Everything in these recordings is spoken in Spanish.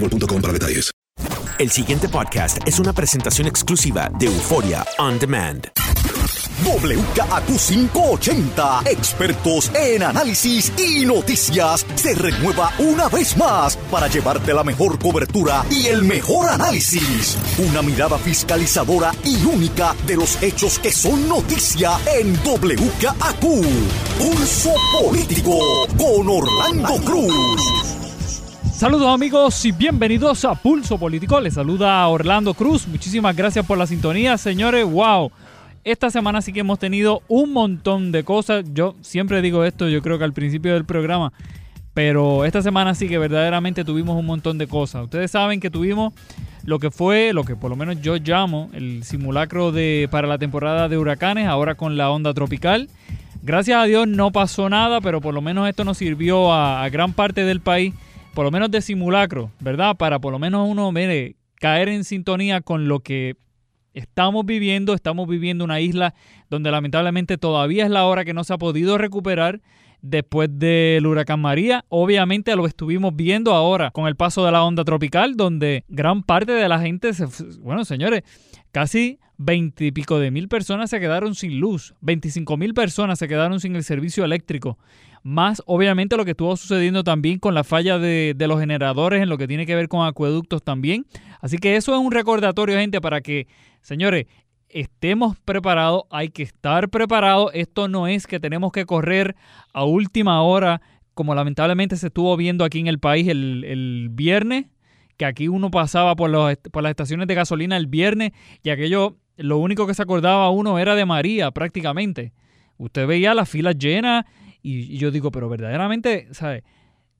boostmobile.com para detalles. El siguiente podcast es una presentación exclusiva de Euforia On Demand. WKAQ580, expertos en análisis y noticias, se renueva una vez más para llevarte la mejor cobertura y el mejor análisis. Una mirada fiscalizadora y única de los hechos que son noticia en WKAQ. Pulso Político con Orlando Cruz. Saludos amigos y bienvenidos a Pulso Político. Les saluda Orlando Cruz. Muchísimas gracias por la sintonía, señores. Wow. Esta semana sí que hemos tenido un montón de cosas. Yo siempre digo esto, yo creo que al principio del programa. Pero esta semana sí que verdaderamente tuvimos un montón de cosas. Ustedes saben que tuvimos lo que fue, lo que por lo menos yo llamo el simulacro de para la temporada de huracanes, ahora con la onda tropical. Gracias a Dios no pasó nada, pero por lo menos esto nos sirvió a, a gran parte del país por lo menos de simulacro, ¿verdad? Para por lo menos uno, mire, caer en sintonía con lo que estamos viviendo. Estamos viviendo una isla donde lamentablemente todavía es la hora que no se ha podido recuperar después del huracán María. Obviamente lo estuvimos viendo ahora con el paso de la onda tropical, donde gran parte de la gente, se, bueno, señores, casi 20 y pico de mil personas se quedaron sin luz, 25 mil personas se quedaron sin el servicio eléctrico más obviamente lo que estuvo sucediendo también con la falla de, de, los generadores en lo que tiene que ver con acueductos también. Así que eso es un recordatorio, gente, para que, señores, estemos preparados, hay que estar preparados. Esto no es que tenemos que correr a última hora, como lamentablemente se estuvo viendo aquí en el país el, el viernes, que aquí uno pasaba por, los, por las estaciones de gasolina el viernes y aquello, lo único que se acordaba uno era de María prácticamente. Usted veía las filas llenas y, yo digo, pero verdaderamente, ¿sabes?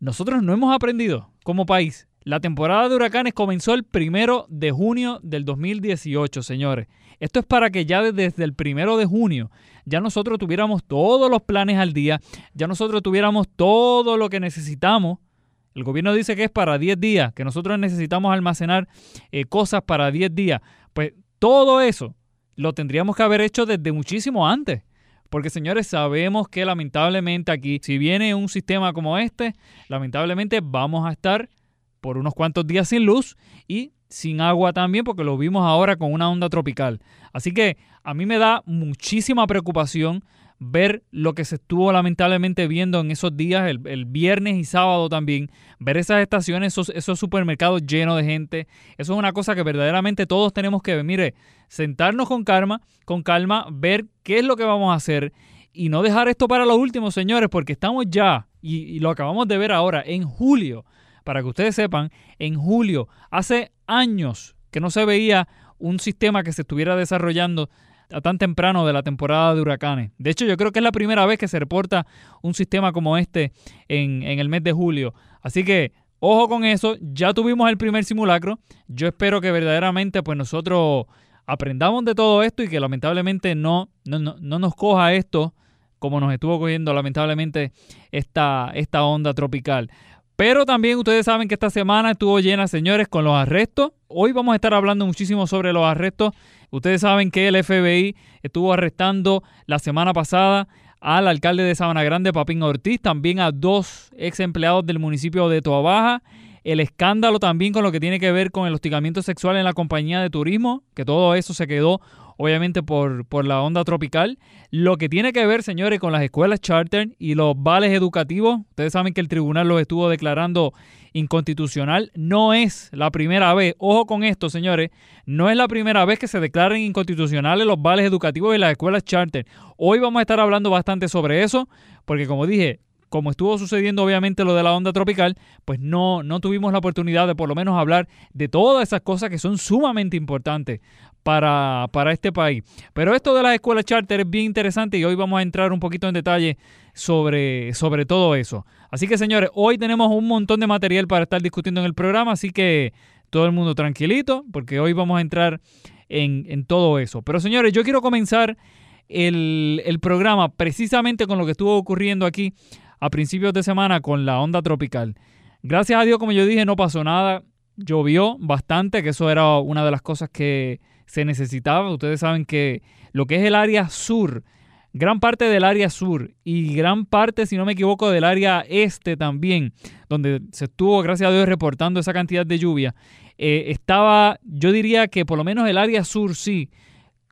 Nosotros no hemos aprendido como país. La temporada de huracanes comenzó el primero de junio del 2018, señores. Esto es para que ya desde el primero de junio ya nosotros tuviéramos todos los planes al día, ya nosotros tuviéramos todo lo que necesitamos. El gobierno dice que es para 10 días, que nosotros necesitamos almacenar eh, cosas para 10 días. Pues todo eso lo tendríamos que haber hecho desde muchísimo antes. Porque señores, sabemos que lamentablemente aquí, si viene un sistema como este, lamentablemente vamos a estar por unos cuantos días sin luz y sin agua también, porque lo vimos ahora con una onda tropical. Así que a mí me da muchísima preocupación ver lo que se estuvo lamentablemente viendo en esos días, el, viernes y sábado también, ver esas estaciones, esos, esos, supermercados llenos de gente. Eso es una cosa que verdaderamente todos tenemos que ver. Mire, sentarnos con calma, con calma, ver qué es lo que vamos a hacer y no dejar esto para lo último, señores, porque estamos ya, y, lo acabamos de ver ahora, en julio para que ustedes sepan, en julio, hace años que no se veía un sistema que se estuviera desarrollando a tan temprano de la temporada de huracanes. De hecho, yo creo que es la primera vez que se reporta un sistema como este en, en el mes de julio. Así que ojo con eso, ya tuvimos el primer simulacro. Yo espero que verdaderamente pues nosotros aprendamos de todo esto y que lamentablemente no, no, no, nos coja esto como nos estuvo cogiendo lamentablemente esta, esta onda tropical. Pero también ustedes saben que esta semana estuvo llena, señores, con los arrestos. Hoy vamos a estar hablando muchísimo sobre los arrestos. Ustedes saben que el FBI estuvo arrestando la semana pasada al alcalde de Sabana Grande, Papín Ortiz, también a dos ex empleados del municipio de Toabaja el escándalo también con lo que tiene que ver con el hostigamiento sexual en la compañía de turismo, que todo eso se quedó obviamente por, por la onda tropical. Lo que tiene que ver, señores, con las escuelas charter y los vales educativos. Ustedes saben que el tribunal los estuvo declarando inconstitucional. No es la primera vez, ojo con esto, señores, no es la primera vez que se declaren inconstitucionales los vales educativos y las escuelas charter. Hoy vamos a estar hablando bastante sobre eso, porque como dije, como estuvo sucediendo obviamente lo de la onda tropical, pues no, no tuvimos la oportunidad de por lo menos hablar de todas esas cosas que son sumamente importantes para, para este país. Pero esto de las escuelas charter es bien interesante y hoy vamos a entrar un poquito en detalle sobre, sobre todo eso. Así que señores, hoy tenemos un montón de material para estar discutiendo en el programa, así que todo el mundo tranquilito, porque hoy vamos a entrar en, en todo eso. Pero señores, yo quiero comenzar el, el programa precisamente con lo que estuvo ocurriendo aquí a principios de semana con la onda tropical. Gracias a Dios, como yo dije, no pasó nada. Llovió bastante, que eso era una de las cosas que se necesitaba. Ustedes saben que lo que es el área sur, gran parte del área sur y gran parte, si no me equivoco, del área este también, donde se estuvo, gracias a Dios, reportando esa cantidad de lluvia, eh, estaba, yo diría que por lo menos el área sur sí,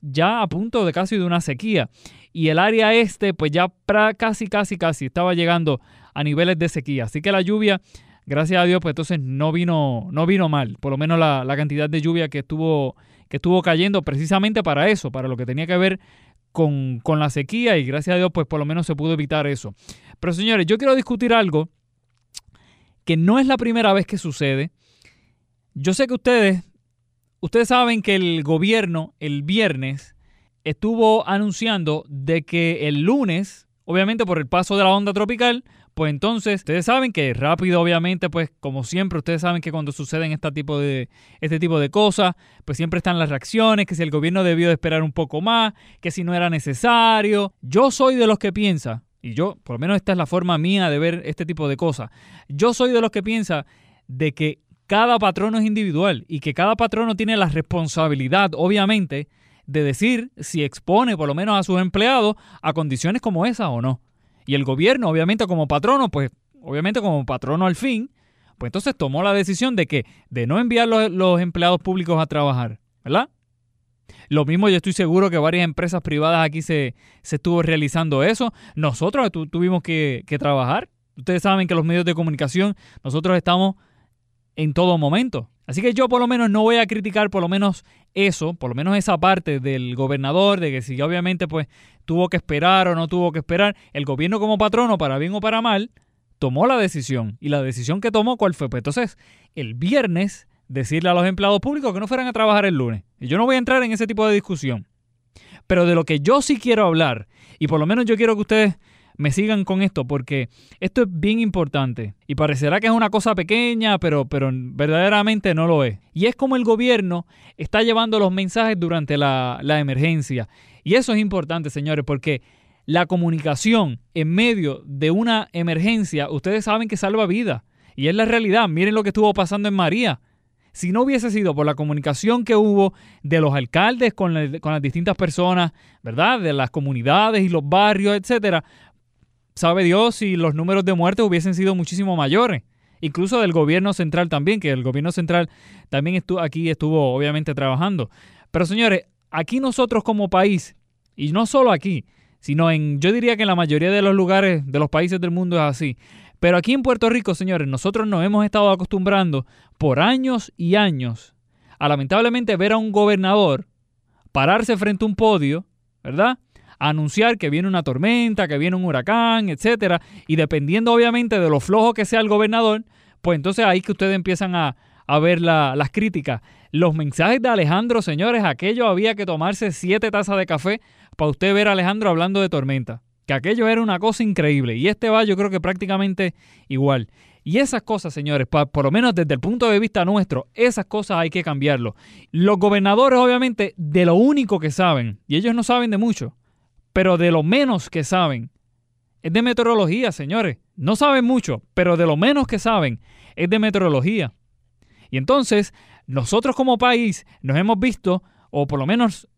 ya a punto de casi de una sequía y el área este pues ya casi, casi, casi estaba llegando a niveles de sequía. Así que la lluvia, gracias a Dios, pues entonces no vino, no vino mal, por lo menos la, cantidad de lluvia que estuvo, que estuvo cayendo precisamente para eso, para lo que tenía que ver con, con la sequía y gracias a Dios pues por lo menos se pudo evitar eso. Pero señores, yo quiero discutir algo que no es la primera vez que sucede. Yo sé que ustedes, ustedes saben que el gobierno el viernes estuvo anunciando de que el lunes, obviamente por el paso de la onda tropical, pues entonces ustedes saben que rápido, obviamente, pues como siempre, ustedes saben que cuando suceden este tipo de, este tipo de cosas, pues siempre están las reacciones, que si el gobierno debió de esperar un poco más, que si no era necesario. Yo soy de los que piensa, y yo, por lo menos esta es la forma mía de ver este tipo de cosas, yo soy de los que piensa de que cada patrono es individual y que cada patrono tiene la responsabilidad, obviamente, de decir si expone por lo menos a sus empleados a condiciones como esa o no. Y el gobierno, obviamente como patrono, pues obviamente como patrono al fin, pues entonces tomó la decisión de que de no enviar los, empleados públicos a trabajar, ¿verdad? Lo mismo yo estoy seguro que varias empresas privadas aquí se, se estuvo realizando eso. Nosotros tuvimos que, que trabajar. Ustedes saben que los medios de comunicación, nosotros estamos en todo momento. Así que yo por lo menos no voy a criticar por lo menos eso, por lo menos esa parte del gobernador, de que si obviamente pues tuvo que esperar o no tuvo que esperar, el gobierno como patrono, para bien o para mal, tomó la decisión. Y la decisión que tomó, ¿cuál fue? Pues entonces, el viernes, decirle a los empleados públicos que no fueran a trabajar el lunes. Y yo no voy a entrar en ese tipo de discusión. Pero de lo que yo sí quiero hablar, y por lo menos yo quiero que ustedes me sigan con esto porque esto es bien importante y parecerá que es una cosa pequeña, pero, pero verdaderamente no lo es. Y es como el gobierno está llevando los mensajes durante la, la emergencia. Y eso es importante, señores, porque la comunicación en medio de una emergencia, ustedes saben que salva vidas. Y es la realidad. Miren lo que estuvo pasando en María. Si no hubiese sido por la comunicación que hubo de los alcaldes con, con, las distintas personas, ¿verdad? De las comunidades y los barrios, etcétera, sabe Dios si los números de muertes hubiesen sido muchísimo mayores. Incluso del gobierno central también, que el gobierno central también estuvo, aquí estuvo obviamente trabajando. Pero señores, aquí nosotros como país, y no solo aquí, sino en, yo diría que en la mayoría de los lugares de los países del mundo es así. Pero aquí en Puerto Rico, señores, nosotros nos hemos estado acostumbrando por años y años a lamentablemente ver a un gobernador pararse frente a un podio, ¿verdad? Anunciar que viene una tormenta, que viene un huracán, etcétera, y dependiendo obviamente de lo flojo que sea el gobernador, pues entonces ahí que ustedes empiezan a, a ver las críticas. Los mensajes de Alejandro, señores, aquello había que tomarse siete tazas de café para usted ver a Alejandro hablando de tormenta. Que aquello era una cosa increíble. Y este va, yo creo que prácticamente igual. Y esas cosas, señores, por lo menos desde el punto de vista nuestro, esas cosas hay que cambiarlo. Los gobernadores, obviamente, de lo único que saben, y ellos no saben de mucho, pero de lo menos que saben, es de meteorología, señores. No saben mucho, pero de lo menos que saben es de meteorología. Y entonces, nosotros como país nos hemos visto, o por lo menos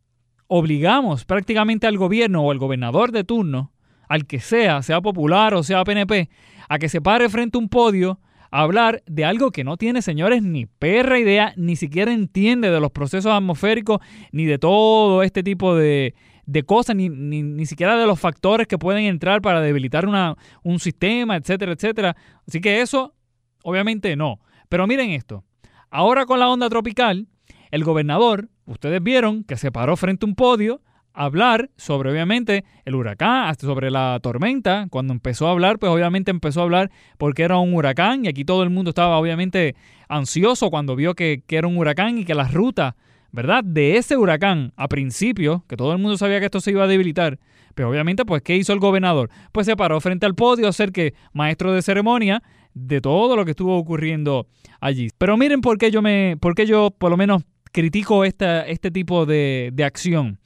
obligamos prácticamente al gobierno o al gobernador de turno, al que sea, sea popular o sea PNP, a que se pare frente a un podio a hablar de algo que no tiene, señores, ni perra idea, ni siquiera entiende de los procesos atmosféricos, ni de todo este tipo de, de cosas, ni, ni, siquiera de los factores que pueden entrar para debilitar una, un sistema, etcétera, etcétera. Así que eso, obviamente no. Pero miren esto. Ahora con la onda tropical, el gobernador, ustedes vieron que se paró frente a un podio a hablar sobre, obviamente, el huracán, hasta sobre la tormenta. Cuando empezó a hablar, pues obviamente empezó a hablar porque era un huracán y aquí todo el mundo estaba obviamente ansioso cuando vio que, que era un huracán y que las rutas ¿verdad? De ese huracán a principio, que todo el mundo sabía que esto se iba a debilitar, pero obviamente, pues, ¿qué hizo el gobernador? Pues se paró frente al podio a ser que maestro de ceremonia de todo lo que estuvo ocurriendo allí. Pero miren por qué yo me, por qué yo por lo menos critico esta, este tipo de, de acción.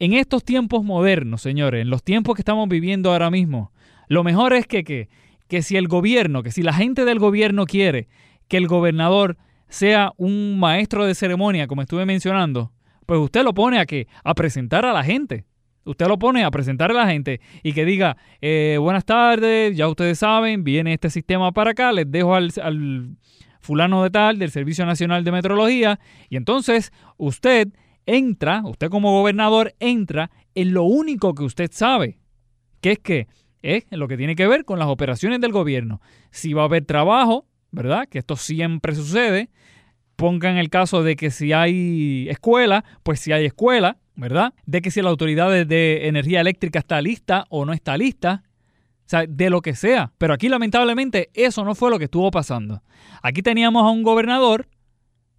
En estos tiempos modernos, señores, en los tiempos que estamos viviendo ahora mismo, lo mejor es que, que, que si el gobierno, que si la gente del gobierno quiere que el gobernador sea un maestro de ceremonia, como estuve mencionando, pues usted lo pone a que a presentar a la gente. Usted lo pone a presentar a la gente y que diga, eh, buenas tardes, ya ustedes saben, viene este sistema para acá, les dejo al, fulano de tal del Servicio Nacional de Metrología y entonces usted entra, usted como gobernador entra en lo único que usted sabe, que es que es lo que tiene que ver con las operaciones del gobierno. Si va a haber trabajo, ¿verdad? Que esto siempre sucede. Pongan el caso de que si hay escuela, pues si hay escuela, ¿verdad? De que si la autoridad de energía eléctrica está lista o no está lista. O sea, de lo que sea. Pero aquí lamentablemente eso no fue lo que estuvo pasando. Aquí teníamos a un gobernador,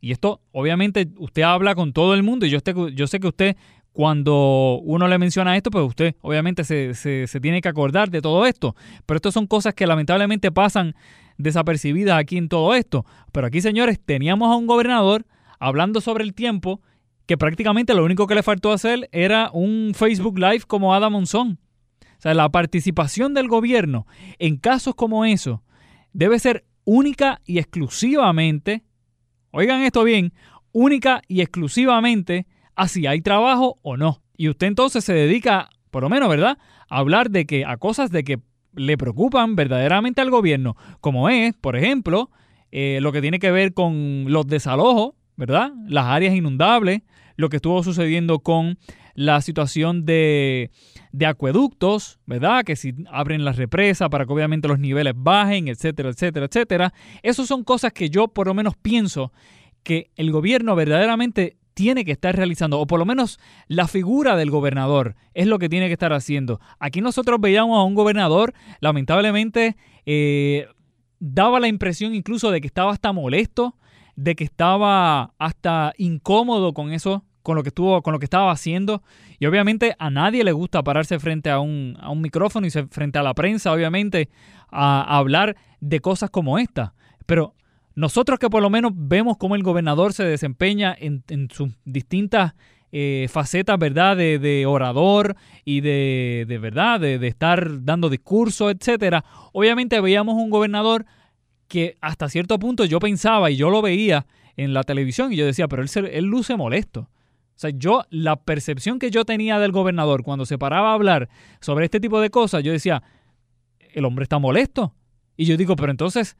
y esto obviamente usted habla con todo el mundo, y yo, yo sé que usted cuando uno le menciona esto, pues usted obviamente se, se, tiene que acordar de todo esto. Pero estas son cosas que lamentablemente pasan desapercibidas aquí en todo esto. Pero aquí, señores, teníamos a un gobernador hablando sobre el tiempo que prácticamente lo único que le faltó hacer era un Facebook Live como Adam Monzón. O sea, la participación del gobierno en casos como eso debe ser única y exclusivamente, oigan esto bien, única y exclusivamente a si hay trabajo o no. Y usted entonces se dedica, por lo menos, ¿verdad?, a hablar de que a cosas de que le preocupan verdaderamente al gobierno, como es, por ejemplo, eh, lo que tiene que ver con los desalojos, ¿verdad? Las áreas inundables, lo que estuvo sucediendo con la situación de, de acueductos, ¿verdad? Que si abren las represas para que obviamente los niveles bajen, etcétera, etcétera, etcétera. Esas son cosas que yo por lo menos pienso que el gobierno verdaderamente tiene que estar realizando, o por lo menos la figura del gobernador es lo que tiene que estar haciendo. Aquí nosotros veíamos a un gobernador, lamentablemente, eh, daba la impresión incluso de que estaba hasta molesto, de que estaba hasta incómodo con eso, con lo que estuvo, con lo que estaba haciendo. Y obviamente a nadie le gusta pararse frente a un, a un micrófono y frente a la prensa, obviamente, a, a hablar de cosas como esta. Pero nosotros que por lo menos vemos cómo el gobernador se desempeña en, sus distintas eh, facetas, ¿verdad? De, orador y de, verdad, de, estar dando discursos, etcétera. Obviamente veíamos un gobernador que hasta cierto punto yo pensaba y yo lo veía en la televisión y yo decía, pero él, él luce molesto. O sea, yo, la percepción que yo tenía del gobernador cuando se paraba a hablar sobre este tipo de cosas, yo decía, el hombre está molesto. Y yo digo, pero entonces,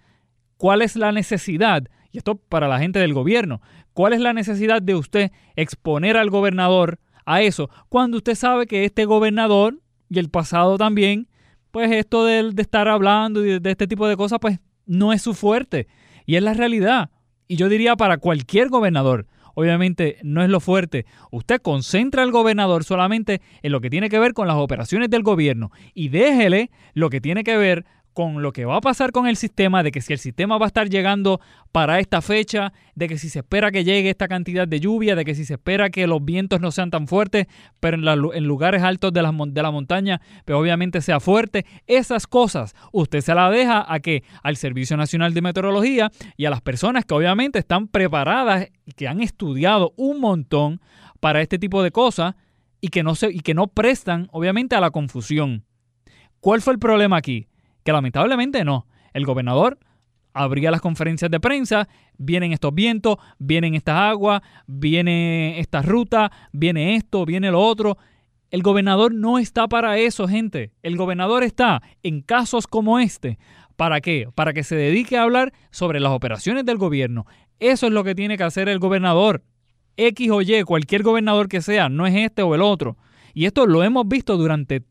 ¿Cuál es la necesidad? Y esto para la gente del gobierno. ¿Cuál es la necesidad de usted exponer al gobernador a eso cuando usted sabe que este gobernador y el pasado también, pues esto de, estar hablando y de, este tipo de cosas, pues no es su fuerte. Y es la realidad. Y yo diría para cualquier gobernador, obviamente no es lo fuerte. Usted concentra al gobernador solamente en lo que tiene que ver con las operaciones del gobierno y déjele lo que tiene que ver con lo que va a pasar con el sistema, de que si el sistema va a estar llegando para esta fecha, de que si se espera que llegue esta cantidad de lluvia, de que si se espera que los vientos no sean tan fuertes, pero en, lugares altos de la, montaña, pero pues obviamente sea fuerte, esas cosas usted se las deja a que al Servicio Nacional de Meteorología y a las personas que obviamente están preparadas y que han estudiado un montón para este tipo de cosas y que no, se, y que no prestan obviamente a la confusión. ¿Cuál fue el problema aquí? Lamentablemente no. El gobernador abría las conferencias de prensa, vienen estos vientos, vienen estas aguas, viene esta ruta, viene esto, viene lo otro. El gobernador no está para eso, gente. El gobernador está en casos como este. ¿Para qué? Para que se dedique a hablar sobre las operaciones del gobierno. Eso es lo que tiene que hacer el gobernador. X o Y, cualquier gobernador que sea, no es este o el otro. Y esto lo hemos visto durante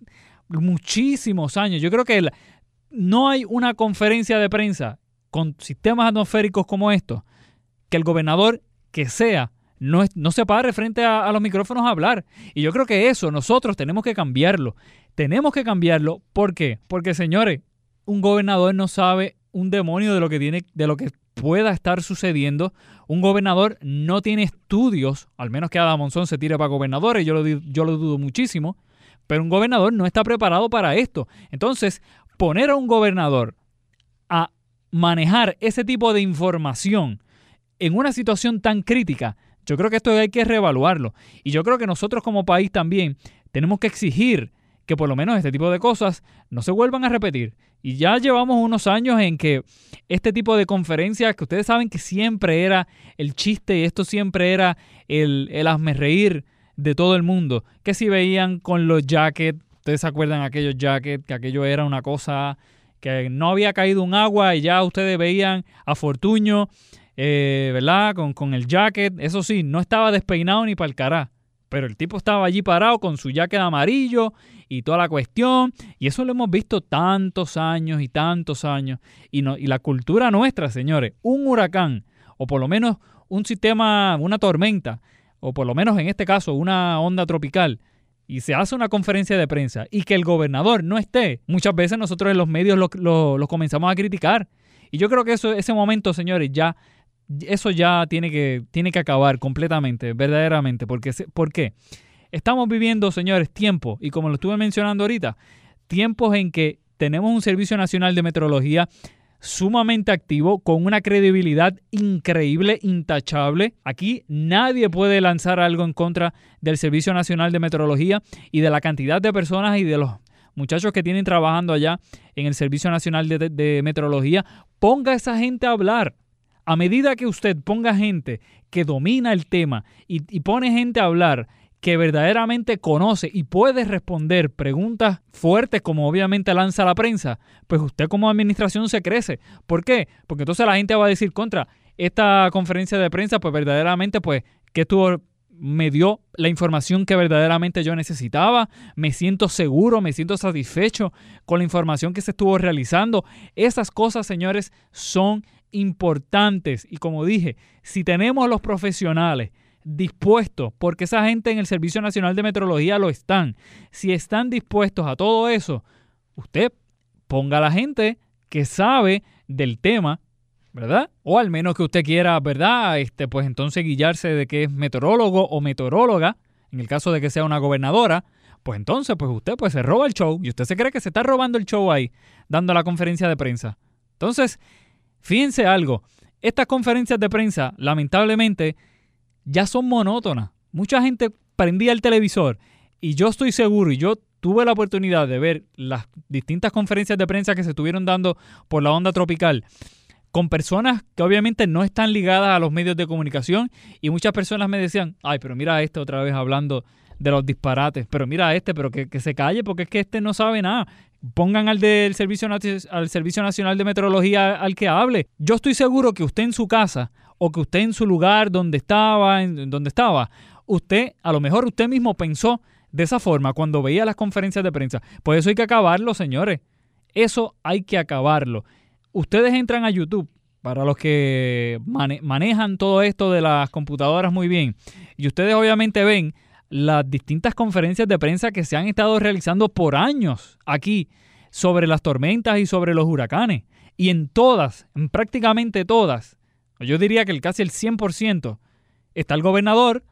muchísimos años. Yo creo que no hay una conferencia de prensa con sistemas atmosféricos como estos que el gobernador que sea no, no se pare frente a, los micrófonos a hablar. Y yo creo que eso nosotros tenemos que cambiarlo. Tenemos que cambiarlo. ¿Por qué? Porque, señores, un gobernador no sabe un demonio de lo que tiene, de lo que pueda estar sucediendo. Un gobernador no tiene estudios, al menos que Adam Monzón se tire para gobernadores, yo lo, yo lo dudo muchísimo, pero un gobernador no está preparado para esto. Entonces, poner a un gobernador a manejar ese tipo de información en una situación tan crítica, yo creo que esto hay que reevaluarlo. Y yo creo que nosotros como país también tenemos que exigir que por lo menos este tipo de cosas no se vuelvan a repetir. Y ya llevamos unos años en que este tipo de conferencias, que ustedes saben que siempre era el chiste y esto siempre era el, el reír de todo el mundo, que si veían con los jackets, ustedes se acuerdan aquellos jackets, que aquello era una cosa que no había caído un agua y ya ustedes veían a Fortuño, eh, ¿verdad? Con, con el jacket, eso sí, no estaba despeinado ni para el cará. Pero el tipo estaba allí parado con su jacket amarillo y toda la cuestión. Y eso lo hemos visto tantos años y tantos años. Y, no, y la cultura nuestra, señores, un huracán, o por lo menos un sistema, una tormenta, o por lo menos en este caso una onda tropical, y se hace una conferencia de prensa y que el gobernador no esté, muchas veces nosotros en los medios lo, comenzamos a criticar. Y yo creo que eso, ese momento, señores, ya eso ya tiene que, tiene que acabar completamente, verdaderamente. Porque, ¿Por qué? Estamos viviendo, señores, tiempos, y como lo estuve mencionando ahorita, tiempos en que tenemos un Servicio Nacional de Meteorología sumamente activo, con una credibilidad increíble, intachable. Aquí nadie puede lanzar algo en contra del Servicio Nacional de Meteorología y de la cantidad de personas y de los muchachos que tienen trabajando allá en el Servicio Nacional de, Meteorología. Ponga a esa gente a hablar. A medida que usted ponga gente que domina el tema y, pone gente a hablar que verdaderamente conoce y puede responder preguntas fuertes como obviamente lanza la prensa, pues usted como administración se crece. ¿Por qué? Porque entonces la gente va a decir contra esta conferencia de prensa, pues verdaderamente, pues, que estuvo me dio la información que verdaderamente yo necesitaba, me siento seguro, me siento satisfecho con la información que se estuvo realizando. Esas cosas, señores, son importantes. Y como dije, si tenemos los profesionales dispuestos, porque esa gente en el Servicio Nacional de Meteorología lo están, si están dispuestos a todo eso, usted ponga a la gente que sabe del tema, ¿verdad? O al menos que usted quiera, ¿verdad? Este, pues entonces guiarse de que es meteorólogo o meteoróloga, en el caso de que sea una gobernadora, pues entonces, pues usted pues se roba el show y usted se cree que se está robando el show ahí, dando la conferencia de prensa. Entonces, Fíjense algo, estas conferencias de prensa, lamentablemente, ya son monótonas. Mucha gente prendía el televisor y yo estoy seguro, y yo tuve la oportunidad de ver las distintas conferencias de prensa que se estuvieron dando por la onda tropical con personas que obviamente no están ligadas a los medios de comunicación y muchas personas me decían, ay, pero mira a este otra vez hablando de los disparates, pero mira a este, pero que, se calle porque es que este no sabe nada pongan al del Servicio, al Servicio Nacional de Meteorología al que hable. Yo estoy seguro que usted en su casa o que usted en su lugar donde estaba, donde estaba, usted, a lo mejor usted mismo pensó de esa forma cuando veía las conferencias de prensa. Por eso hay que acabarlo, señores. Eso hay que acabarlo. Ustedes entran a YouTube, para los que manejan todo esto de las computadoras muy bien, y ustedes obviamente ven las distintas conferencias de prensa que se han estado realizando por años aquí sobre las tormentas y sobre los huracanes. Y en todas, en prácticamente todas, yo diría que el casi el 100%, está el gobernador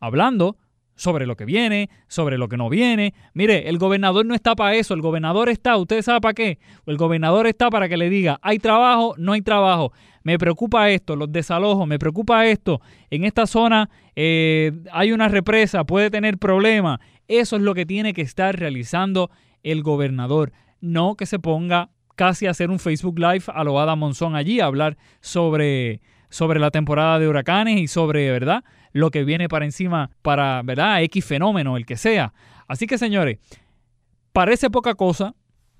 hablando sobre lo que viene, sobre lo que no viene. Mire, el gobernador no está para eso, el gobernador está, ¿usted sabe para qué? El gobernador está para que le diga, hay trabajo, no hay trabajo. Me preocupa esto, los desalojos, me preocupa esto. En esta zona eh, hay una represa, puede tener problemas. Eso es lo que tiene que estar realizando el gobernador. No que se ponga casi hacer un Facebook Live a lo Ada Monzón allí, a hablar sobre, sobre la temporada de huracanes y sobre, ¿verdad? lo que viene para encima para, ¿verdad? X fenómeno, el que sea. Así que, señores, parece poca cosa,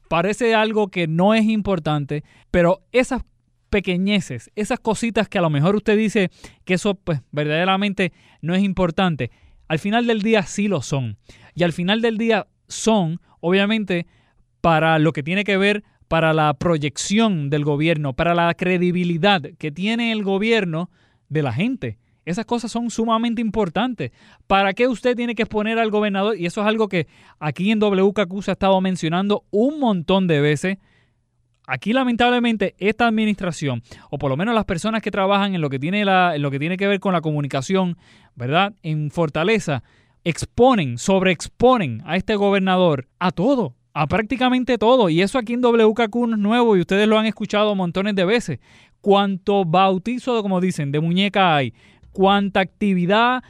parece algo que no es importante, pero esas pequeñeces, esas cositas que a lo mejor usted dice que eso pues verdaderamente no es importante, al final del día sí lo son. Y al final del día son, obviamente, para lo que tiene que ver para la proyección del gobierno, para la credibilidad que tiene el gobierno de la gente. Esas cosas son sumamente importantes. ¿Para qué usted tiene que exponer al gobernador? Y eso es algo que aquí en WKQ se ha estado mencionando un montón de veces. Aquí lamentablemente esta administración, o por lo menos las personas que trabajan en lo que tiene, la, en lo que, tiene que ver con la comunicación, ¿verdad? En Fortaleza, exponen, sobreexponen a este gobernador a todo, a prácticamente todo. Y eso aquí en WKQ no es nuevo y ustedes lo han escuchado montones de veces. Cuanto bautizo, como dicen, de muñeca hay, cuánta actividad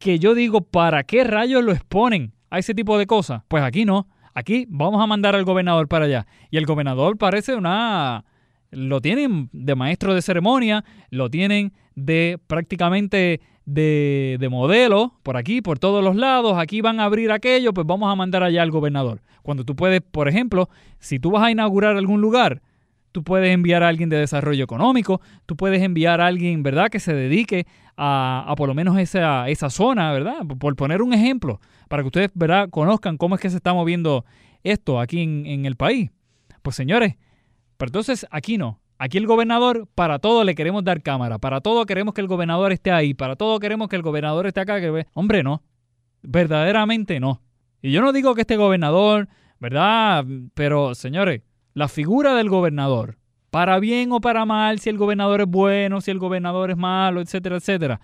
que yo digo, ¿para qué rayos lo exponen a ese tipo de cosas? Pues aquí no. Aquí vamos a mandar al gobernador para allá. Y el gobernador parece una... Lo tienen de maestro de ceremonia, lo tienen de prácticamente de, de, modelo por aquí, por todos los lados. Aquí van a abrir aquello, pues vamos a mandar allá al gobernador. Cuando tú puedes, por ejemplo, si tú vas a inaugurar algún lugar, tú puedes enviar a alguien de desarrollo económico, tú puedes enviar a alguien, ¿verdad?, que se dedique a, por lo menos esa, esa zona, ¿verdad? Por poner un ejemplo, para que ustedes, ¿verdad?, conozcan cómo es que se está moviendo esto aquí en, en el país. Pues señores, pero entonces aquí no. Aquí el gobernador, para todo le queremos dar cámara, para todo queremos que el gobernador esté ahí, para todo queremos que el gobernador esté acá. Que... Hombre, no. Verdaderamente no. Y yo no digo que este gobernador, ¿verdad? Pero, señores, la figura del gobernador, para bien o para mal, si el gobernador es bueno, si el gobernador es malo, etcétera, etcétera.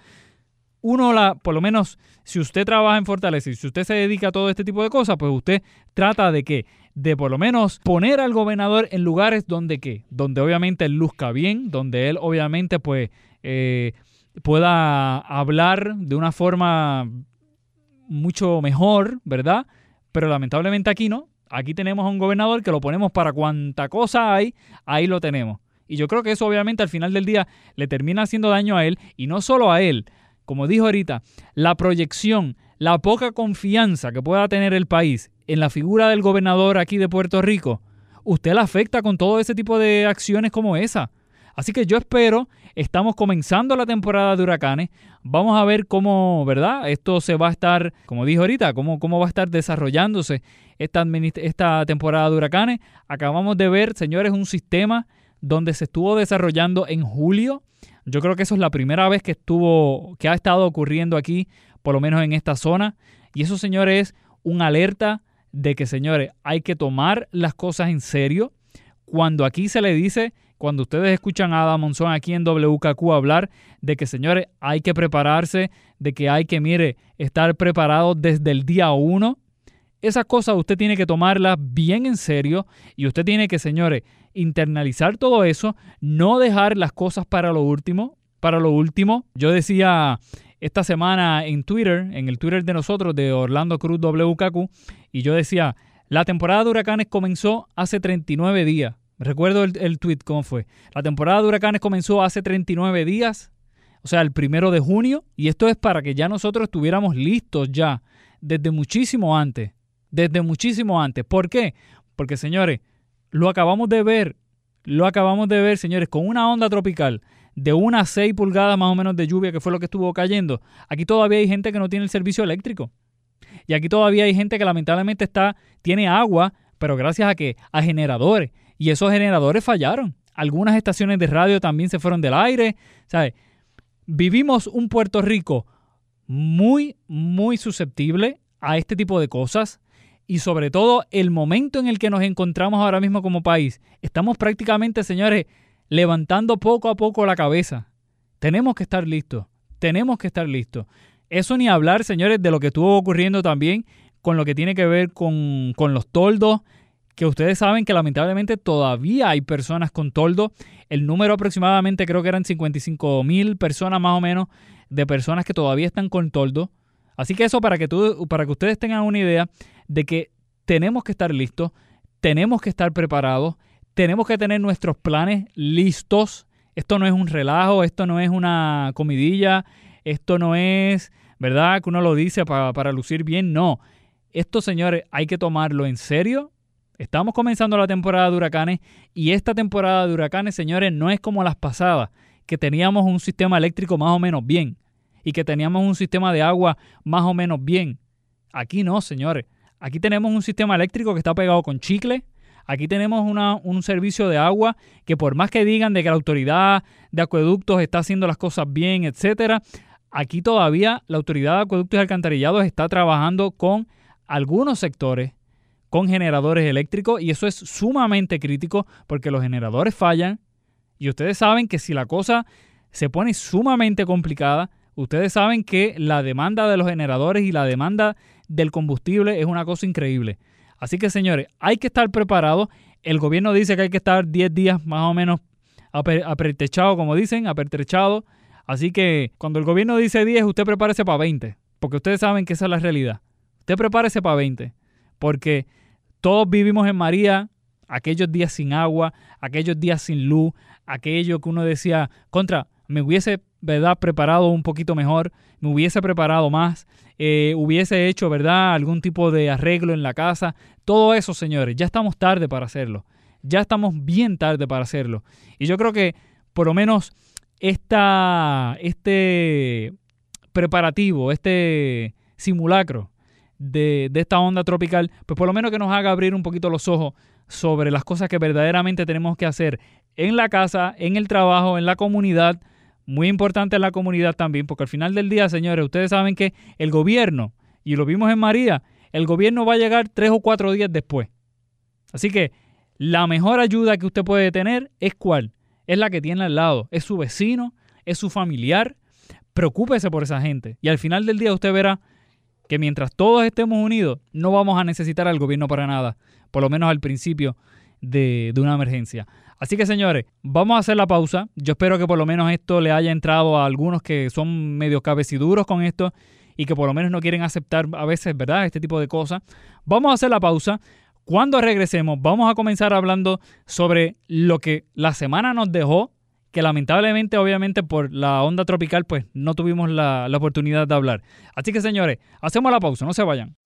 Uno, la, por lo menos, si usted trabaja en Fortaleza y si usted se dedica a todo este tipo de cosas, pues usted trata de que, de por lo menos poner al gobernador en lugares donde qué, donde obviamente él luzca bien, donde él obviamente pues eh, pueda hablar de una forma mucho mejor, ¿verdad? Pero lamentablemente aquí no. Aquí tenemos a un gobernador que lo ponemos para cuanta cosa hay, ahí lo tenemos. Y yo creo que eso obviamente al final del día le termina haciendo daño a él y no solo a él. Como dijo ahorita, la proyección, la poca confianza que pueda tener el país en la figura del gobernador aquí de Puerto Rico, usted la afecta con todo ese tipo de acciones como esa. Así que yo espero, estamos comenzando la temporada de huracanes, vamos a ver cómo, ¿verdad? Esto se va a estar, como dijo ahorita, cómo, cómo va a estar desarrollándose esta, esta temporada de huracanes. Acabamos de ver, señores, un sistema donde se estuvo desarrollando en julio. Yo creo que eso es la primera vez que estuvo, que ha estado ocurriendo aquí, por lo menos en esta zona. Y eso, señores, es un alerta de que, señores, hay que tomar las cosas en serio. Cuando aquí se le dice cuando ustedes escuchan a Adam Monzón aquí en WKQ hablar de que, señores, hay que prepararse, de que hay que, mire, estar preparado desde el día uno, esas cosas usted tiene que tomarlas bien en serio y usted tiene que, señores, internalizar todo eso, no dejar las cosas para lo último. Para lo último, yo decía esta semana en Twitter, en el Twitter de nosotros, de Orlando Cruz WKQ, y yo decía, la temporada de huracanes comenzó hace 39 días. Recuerdo el, tweet, ¿cómo fue? La temporada de huracanes comenzó hace 39 días, o sea, el primero de junio, y esto es para que ya nosotros estuviéramos listos ya desde muchísimo antes, desde muchísimo antes. ¿Por qué? Porque, señores, lo acabamos de ver, lo acabamos de ver, señores, con una onda tropical de unas 6 pulgadas más o menos de lluvia, que fue lo que estuvo cayendo. Aquí todavía hay gente que no tiene el servicio eléctrico. Y aquí todavía hay gente que lamentablemente está, tiene agua, pero gracias a que a generadores y esos generadores fallaron. Algunas estaciones de radio también se fueron del aire. ¿sabes? Vivimos un Puerto Rico muy, muy susceptible a este tipo de cosas. y sobre todo el momento en el que nos encontramos ahora mismo como país, estamos prácticamente, señores, levantando poco a poco la cabeza. Tenemos que estar listos, tenemos que estar listos. Eso ni hablar, señores, de lo que estuvo ocurriendo también con lo que tiene que ver con, con los toldos, que ustedes saben que lamentablemente todavía hay personas con toldo. El número aproximadamente creo que eran 55 mil personas más o menos de personas que todavía están con toldo. Así que eso para que, tú, para que ustedes tengan una idea de que tenemos que estar listos, tenemos que estar preparados, tenemos que tener nuestros planes listos. Esto no es un relajo, esto no es una comidilla, esto no es, ¿verdad? Que uno lo dice para, para lucir bien, no. Esto, señores, hay que tomarlo en serio. Estamos comenzando la temporada de huracanes y esta temporada de huracanes, señores, no es como las pasadas, que teníamos un sistema eléctrico más o menos bien y que teníamos un sistema de agua más o menos bien. Aquí no, señores. Aquí tenemos un sistema eléctrico que está pegado con chicle. Aquí tenemos un servicio de agua que por más que digan de que la autoridad de acueductos está haciendo las cosas bien, etcétera, aquí todavía la autoridad de acueductos y alcantarillados está trabajando con algunos sectores con generadores eléctricos y eso es sumamente crítico porque los generadores fallan y ustedes saben que si la cosa se pone sumamente complicada, Ustedes saben que la demanda de los generadores y la demanda del combustible es una cosa increíble. Así que señores, hay que estar preparados. El gobierno dice que hay que estar 10 días más o menos apertrechado, como dicen, apertrechado. Así que cuando el gobierno dice 10, usted prepárese para 20, porque ustedes saben que esa es la realidad. Usted prepárese para 20, porque todos vivimos en María aquellos días sin agua, aquellos días sin luz, aquello que uno decía, contra, me hubiese ¿verdad? preparado un poquito mejor, me hubiese preparado más, eh, hubiese hecho ¿verdad? algún tipo de arreglo en la casa. Todo eso, señores, ya estamos tarde para hacerlo. Ya estamos bien tarde para hacerlo. Y yo creo que por lo menos esta, este preparativo, este simulacro de, de esta onda tropical, pues por lo menos que nos haga abrir un poquito los ojos sobre las cosas que verdaderamente tenemos que hacer en la casa, en el trabajo, en la comunidad, muy importante en la comunidad también, porque al final del día, señores, ustedes saben que el gobierno, y lo vimos en María, el gobierno va a llegar tres o cuatro días después. Así que la mejor ayuda que usted puede tener es cuál? Es la que tiene al lado, es su vecino, es su familiar. Preocúpese por esa gente. Y al final del día usted verá que mientras todos estemos unidos, no vamos a necesitar al gobierno para nada, por lo menos al principio de, de una emergencia. Así que señores, vamos a hacer la pausa. Yo espero que por lo menos esto le haya entrado a algunos que son medio cabeciduros con esto y que por lo menos no quieren aceptar a veces, ¿verdad? Este tipo de cosas. Vamos a hacer la pausa. Cuando regresemos, vamos a comenzar hablando sobre lo que la semana nos dejó, que lamentablemente, obviamente, por la onda tropical, pues no tuvimos la, la oportunidad de hablar. Así que, señores, hacemos la pausa, no se vayan.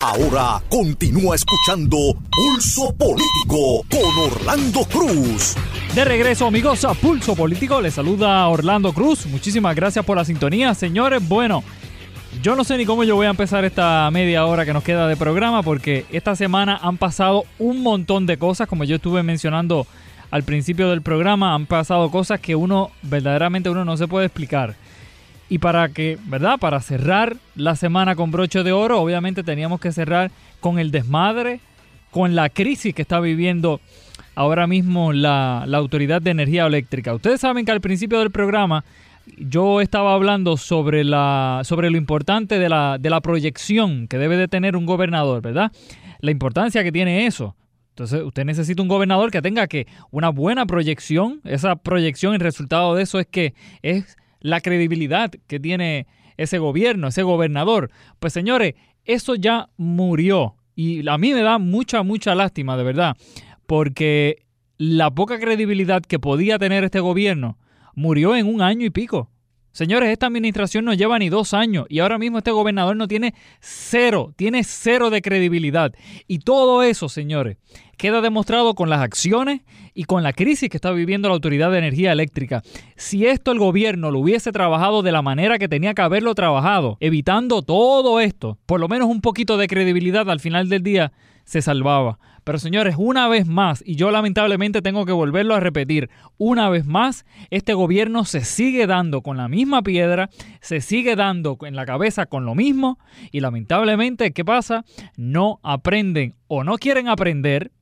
Ahora continúa escuchando Pulso Político con Orlando Cruz. De regreso, amigos, a Pulso Político. Les saluda Orlando Cruz. Muchísimas gracias por la sintonía, señores. Bueno, yo no sé ni cómo yo voy a empezar esta media hora que nos queda de programa porque esta semana han pasado un montón de cosas, como yo estuve mencionando al principio del programa, han pasado cosas que uno verdaderamente uno no se puede explicar. Y para que, ¿verdad? Para cerrar la semana con broche de oro, obviamente teníamos que cerrar con el desmadre, con la crisis que está viviendo ahora mismo la, la Autoridad de Energía Eléctrica. Ustedes saben que al principio del programa yo estaba hablando sobre, la, sobre lo importante de la, de la proyección que debe de tener un gobernador, ¿verdad? La importancia que tiene eso. Entonces, usted necesita un gobernador que tenga que una buena proyección. Esa proyección, el resultado de eso es que es la credibilidad que tiene ese gobierno, ese gobernador. Pues señores, eso ya murió. Y a mí me da mucha, mucha lástima, de verdad, porque la poca credibilidad que podía tener este gobierno murió en un año y pico. Señores, esta administración no lleva ni dos años y ahora mismo este gobernador no tiene cero, tiene cero de credibilidad. Y todo eso, señores, queda demostrado con las acciones y con la crisis que está viviendo la Autoridad de Energía Eléctrica. Si esto el gobierno lo hubiese trabajado de la manera que tenía que haberlo trabajado, evitando todo esto, por lo menos un poquito de credibilidad al final del día, se salvaba. Pero señores, una vez más, y yo lamentablemente tengo que volverlo a repetir, una vez más, este gobierno se sigue dando con la misma piedra, se sigue dando en la cabeza con lo mismo, y lamentablemente, ¿qué pasa? No aprenden o no quieren aprender,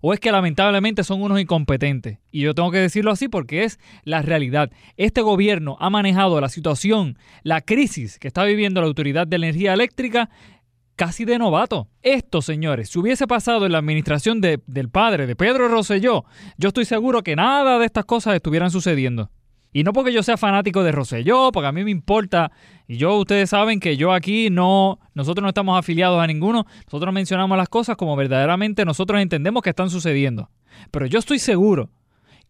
o es que lamentablemente son unos incompetentes. Y yo tengo que decirlo así porque es la realidad. Este gobierno ha manejado la situación, la crisis que está viviendo la Autoridad de Energía Eléctrica casi de novato. Esto, señores, si hubiese pasado en la administración del padre de Pedro Rosselló, yo estoy seguro que nada de estas cosas estuvieran sucediendo. Y no porque yo sea fanático de Rosselló, porque a mí me importa. Y yo, ustedes saben que yo aquí no, nosotros no estamos afiliados a ninguno. Nosotros mencionamos las cosas como verdaderamente nosotros entendemos que están sucediendo. Pero yo estoy seguro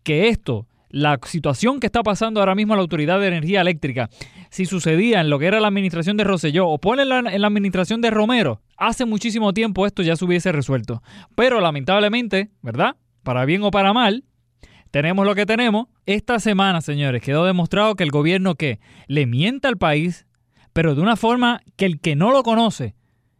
que esto la situación que está pasando ahora mismo la Autoridad de Energía Eléctrica, si sucedía en lo que era la administración de Roselló o en la administración de Romero, hace muchísimo tiempo esto ya se hubiese resuelto. Pero lamentablemente, ¿verdad? Para bien o para mal, tenemos lo que tenemos. Esta semana, señores, quedó demostrado que el gobierno que le mienta al país, pero de una forma que el que no lo conoce,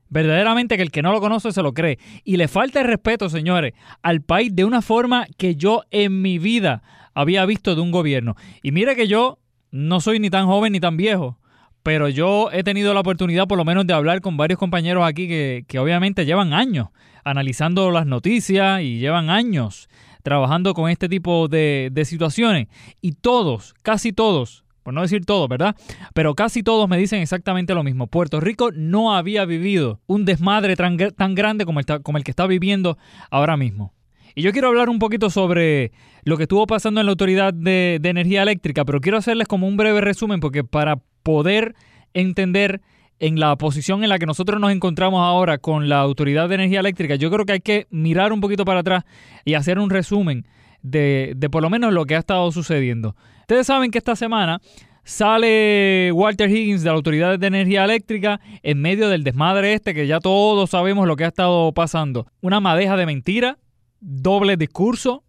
verdaderamente que el que no lo conoce se lo cree. Y le falta el respeto, señores, al país de una forma que yo en mi vida había visto de un gobierno. Y mire que yo no soy ni tan joven ni tan viejo, pero yo he tenido la oportunidad por lo menos de hablar con varios compañeros aquí que, obviamente llevan años analizando las noticias y llevan años trabajando con este tipo de, de situaciones. Y todos, casi todos, por no decir todos, ¿verdad? Pero casi todos me dicen exactamente lo mismo. Puerto Rico no había vivido un desmadre tan, tan grande como como el que está viviendo ahora mismo. Y yo quiero hablar un poquito sobre lo que estuvo pasando en la Autoridad de, Energía Eléctrica, pero quiero hacerles como un breve resumen porque para poder entender en la posición en la que nosotros nos encontramos ahora con la Autoridad de Energía Eléctrica, yo creo que hay que mirar un poquito para atrás y hacer un resumen de, de por lo menos lo que ha estado sucediendo. Ustedes saben que esta semana sale Walter Higgins de la Autoridad de Energía Eléctrica en medio del desmadre este que ya todos sabemos lo que ha estado pasando. Una madeja de mentira doble discurso.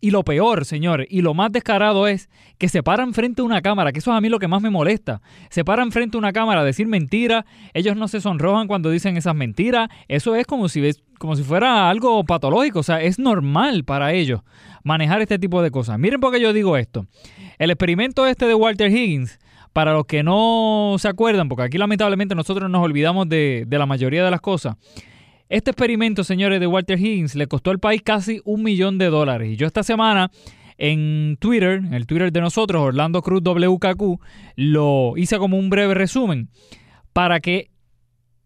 Y lo peor, señores, y lo más descarado es que se paran frente a una cámara, que eso es a mí lo que más me molesta. Se paran frente a una cámara a decir mentiras, ellos no se sonrojan cuando dicen esas mentiras, eso es como si, como si fuera algo patológico, o sea, es normal para ellos manejar este tipo de cosas. Miren por qué yo digo esto. El experimento este de Walter Higgins, para los que no se acuerdan, porque aquí lamentablemente nosotros nos olvidamos de, de la mayoría de las cosas, este experimento, señores, de Walter Higgins le costó al país casi un millón de dólares. Y yo esta semana en Twitter, en el Twitter de nosotros, Orlando Cruz WKQ, lo hice como un breve resumen para que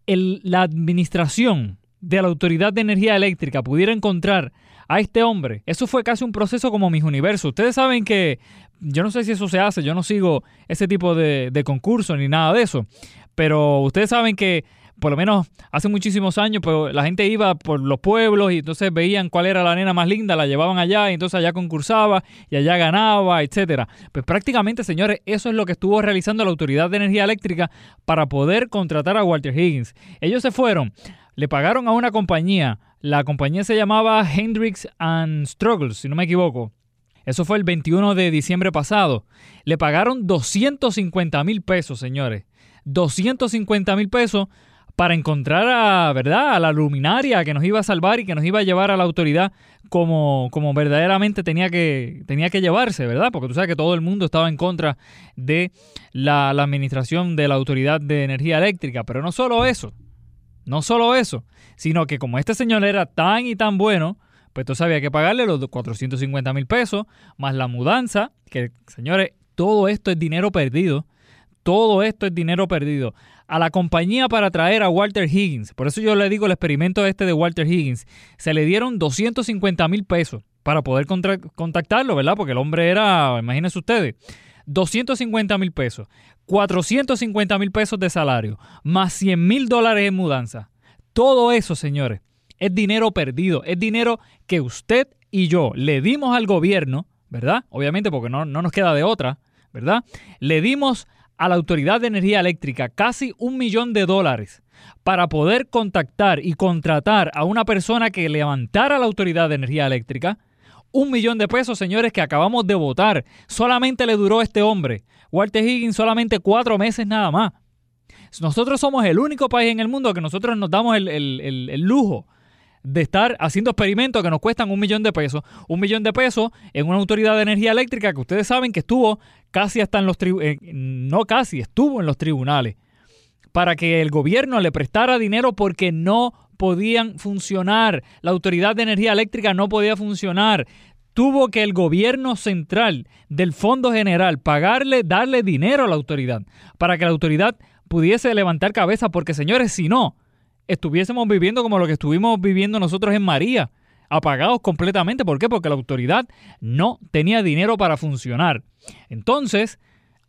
la administración de la Autoridad de Energía Eléctrica pudiera encontrar a este hombre. Eso fue casi un proceso como mis universos. Ustedes saben que yo no sé si eso se hace, yo no sigo ese tipo de, de concurso ni nada de eso, pero ustedes saben que por lo menos hace muchísimos años, pues la gente iba por los pueblos y entonces veían cuál era la nena más linda, la llevaban allá y entonces allá concursaba y allá ganaba, etcétera. Pues prácticamente, señores, eso es lo que estuvo realizando la Autoridad de Energía Eléctrica para poder contratar a Walter Higgins. Ellos se fueron, le pagaron a una compañía, la compañía se llamaba Hendrix and Struggles, si no me equivoco. Eso fue el 21 de diciembre pasado. Le pagaron 250 mil pesos, señores. 250 mil pesos para encontrar a, ¿verdad? a la luminaria que nos iba a salvar y que nos iba a llevar a la autoridad como, como verdaderamente tenía que, tenía que llevarse, ¿verdad? Porque tú sabes que todo el mundo estaba en contra de la, administración de la Autoridad de Energía Eléctrica. Pero no solo eso, no solo eso, sino que como este señor era tan y tan bueno, pues tú había que pagarle los 450 mil pesos, más la mudanza, que señores, todo esto es dinero perdido. Todo esto es dinero perdido a la compañía para traer a Walter Higgins. Por eso yo le digo el experimento este de Walter Higgins. Se le dieron 250 mil pesos para poder contactarlo, ¿verdad? Porque el hombre era, imagínense ustedes, 250 mil pesos, 450 mil pesos de salario, más 100 mil dólares en mudanza. Todo eso, señores, es dinero perdido, es dinero que usted y yo le dimos al gobierno, ¿verdad? Obviamente porque no, no nos queda de otra, ¿verdad? Le dimos a la Autoridad de Energía Eléctrica casi un millón de dólares para poder contactar y contratar a una persona que levantara la Autoridad de Energía Eléctrica. Un millón de pesos, señores, que acabamos de votar. Solamente le duró este hombre, Walter Higgins, solamente cuatro meses nada más. Nosotros somos el único país en el mundo que nosotros nos damos el, el lujo de estar haciendo experimentos que nos cuestan un millón de pesos. Un millón de pesos en una autoridad de energía eléctrica que ustedes saben que estuvo casi hasta en los tribunales, eh, no casi, estuvo en los tribunales para que el gobierno le prestara dinero porque no podían funcionar. La autoridad de energía eléctrica no podía funcionar. Tuvo que el gobierno central del Fondo General pagarle, darle dinero a la autoridad para que la autoridad pudiese levantar cabeza porque señores, si no, estuviésemos viviendo como lo que estuvimos viviendo nosotros en María, apagados completamente. ¿Por qué? Porque la autoridad no tenía dinero para funcionar. Entonces,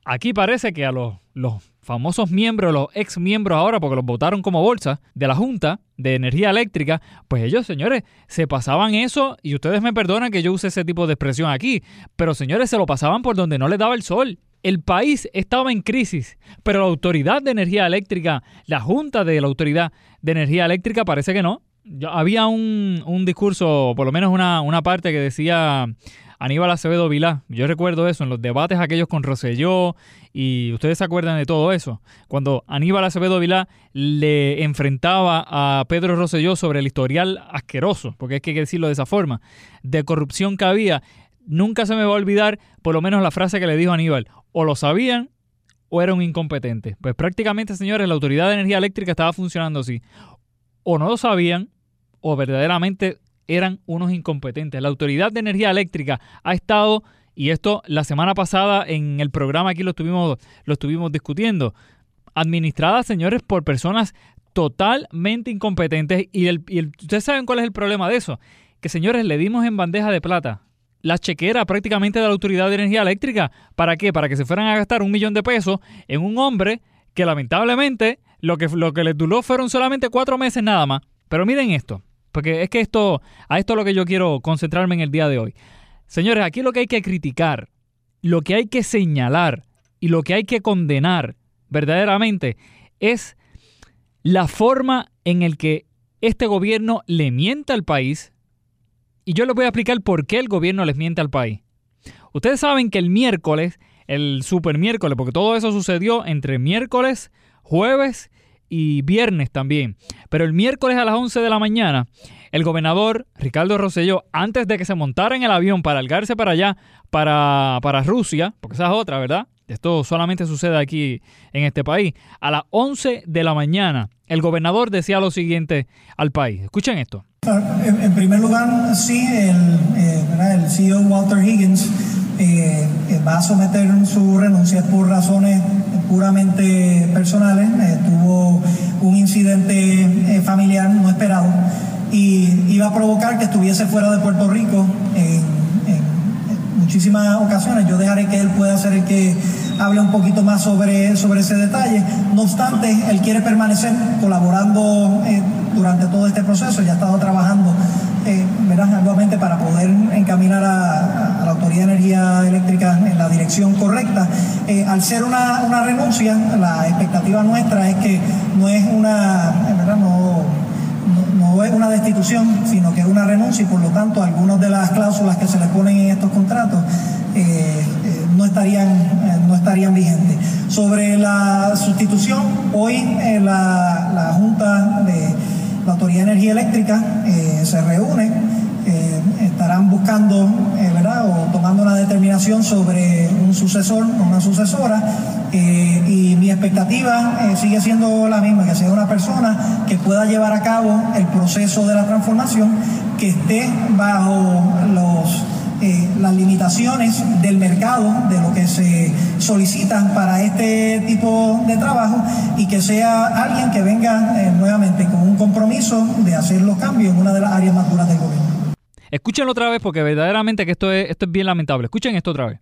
aquí parece que a los, los famosos miembros, los ex miembros ahora, porque los votaron como bolsa de la Junta de Energía Eléctrica, pues ellos, señores, se pasaban eso, y ustedes me perdonan que yo use ese tipo de expresión aquí, pero señores, se lo pasaban por donde no les daba el sol. El país estaba en crisis, pero la Autoridad de Energía Eléctrica, la Junta de la Autoridad de Energía Eléctrica, parece que no. había un, un, discurso, por lo menos una, una parte que decía Aníbal Acevedo Vilá. Yo recuerdo eso en los debates aquellos con Rosselló y ustedes se acuerdan de todo eso. Cuando Aníbal Acevedo Vilá le enfrentaba a Pedro Rosselló sobre el historial asqueroso, porque hay que decirlo de esa forma, de corrupción que había. Nunca se me va a olvidar por lo menos la frase que le dijo Aníbal o lo sabían o era un incompetente. Pues prácticamente, señores, la Autoridad de Energía Eléctrica estaba funcionando así. O no lo sabían o verdaderamente eran unos incompetentes. La Autoridad de Energía Eléctrica ha estado, y esto la semana pasada en el programa aquí lo estuvimos, lo discutiendo, administrada, señores, por personas totalmente incompetentes. Y, el, y ustedes saben cuál es el problema de eso. Que, señores, le dimos en bandeja de plata la chequera prácticamente de la Autoridad de Energía Eléctrica. ¿Para qué? Para que se fueran a gastar un millón de pesos en un hombre que lamentablemente lo que, lo que les duró fueron solamente cuatro meses nada más. Pero miren esto, porque es que esto, a esto es lo que yo quiero concentrarme en el día de hoy. Señores, aquí lo que hay que criticar, lo que hay que señalar y lo que hay que condenar verdaderamente es la forma en el que este gobierno le mienta al país, y yo les voy a explicar por qué el gobierno les miente al país. Ustedes saben que el miércoles, el super miércoles, porque todo eso sucedió entre miércoles, jueves y viernes también. Pero el miércoles a las 11 de la mañana, el gobernador Ricardo Rosselló, antes de que se montara en el avión para algarse para allá, para, para Rusia, porque esa es otra, ¿verdad? Esto solamente sucede aquí en este país. A las 11 de la mañana, el gobernador decía lo siguiente al país. Escuchen esto. En, primer lugar, sí, el, eh, el CEO Walter Higgins eh, eh, va a someter su renuncia por razones puramente personales. tuvo un incidente familiar no esperado y iba a provocar que estuviese fuera de Puerto Rico en, muchísimas ocasiones. Yo dejaré que él pueda ser el que hable un poquito más sobre, sobre ese detalle. No obstante, él quiere permanecer colaborando durante todo este proceso, ya ha estado trabajando eh, nuevamente para poder encaminar a, la Autoridad de Energía Eléctrica en la dirección correcta. Eh, al ser una, una, renuncia, la expectativa nuestra es que no es una, verdad, no, no, es una destitución, sino que es una renuncia y por lo tanto algunas de las cláusulas que se le ponen en estos contratos eh, eh, no, estarían, no estarían vigentes. Sobre la sustitución, hoy la, la Junta de la Autoridad de Energía Eléctrica eh, se reúne, eh, estarán buscando, eh, ¿verdad? O tomando una determinación sobre un sucesor o una sucesora. Y mi expectativa sigue siendo la misma, que sea una persona que pueda llevar a cabo el proceso de la transformación, que esté bajo los eh, las limitaciones del mercado, de lo que se solicita para este tipo de trabajo y que sea alguien que venga eh, nuevamente con un compromiso de hacer los cambios en una de las áreas más duras del gobierno. Escúchenlo otra vez porque verdaderamente que esto es, esto es bien lamentable. Escuchen esto otra vez.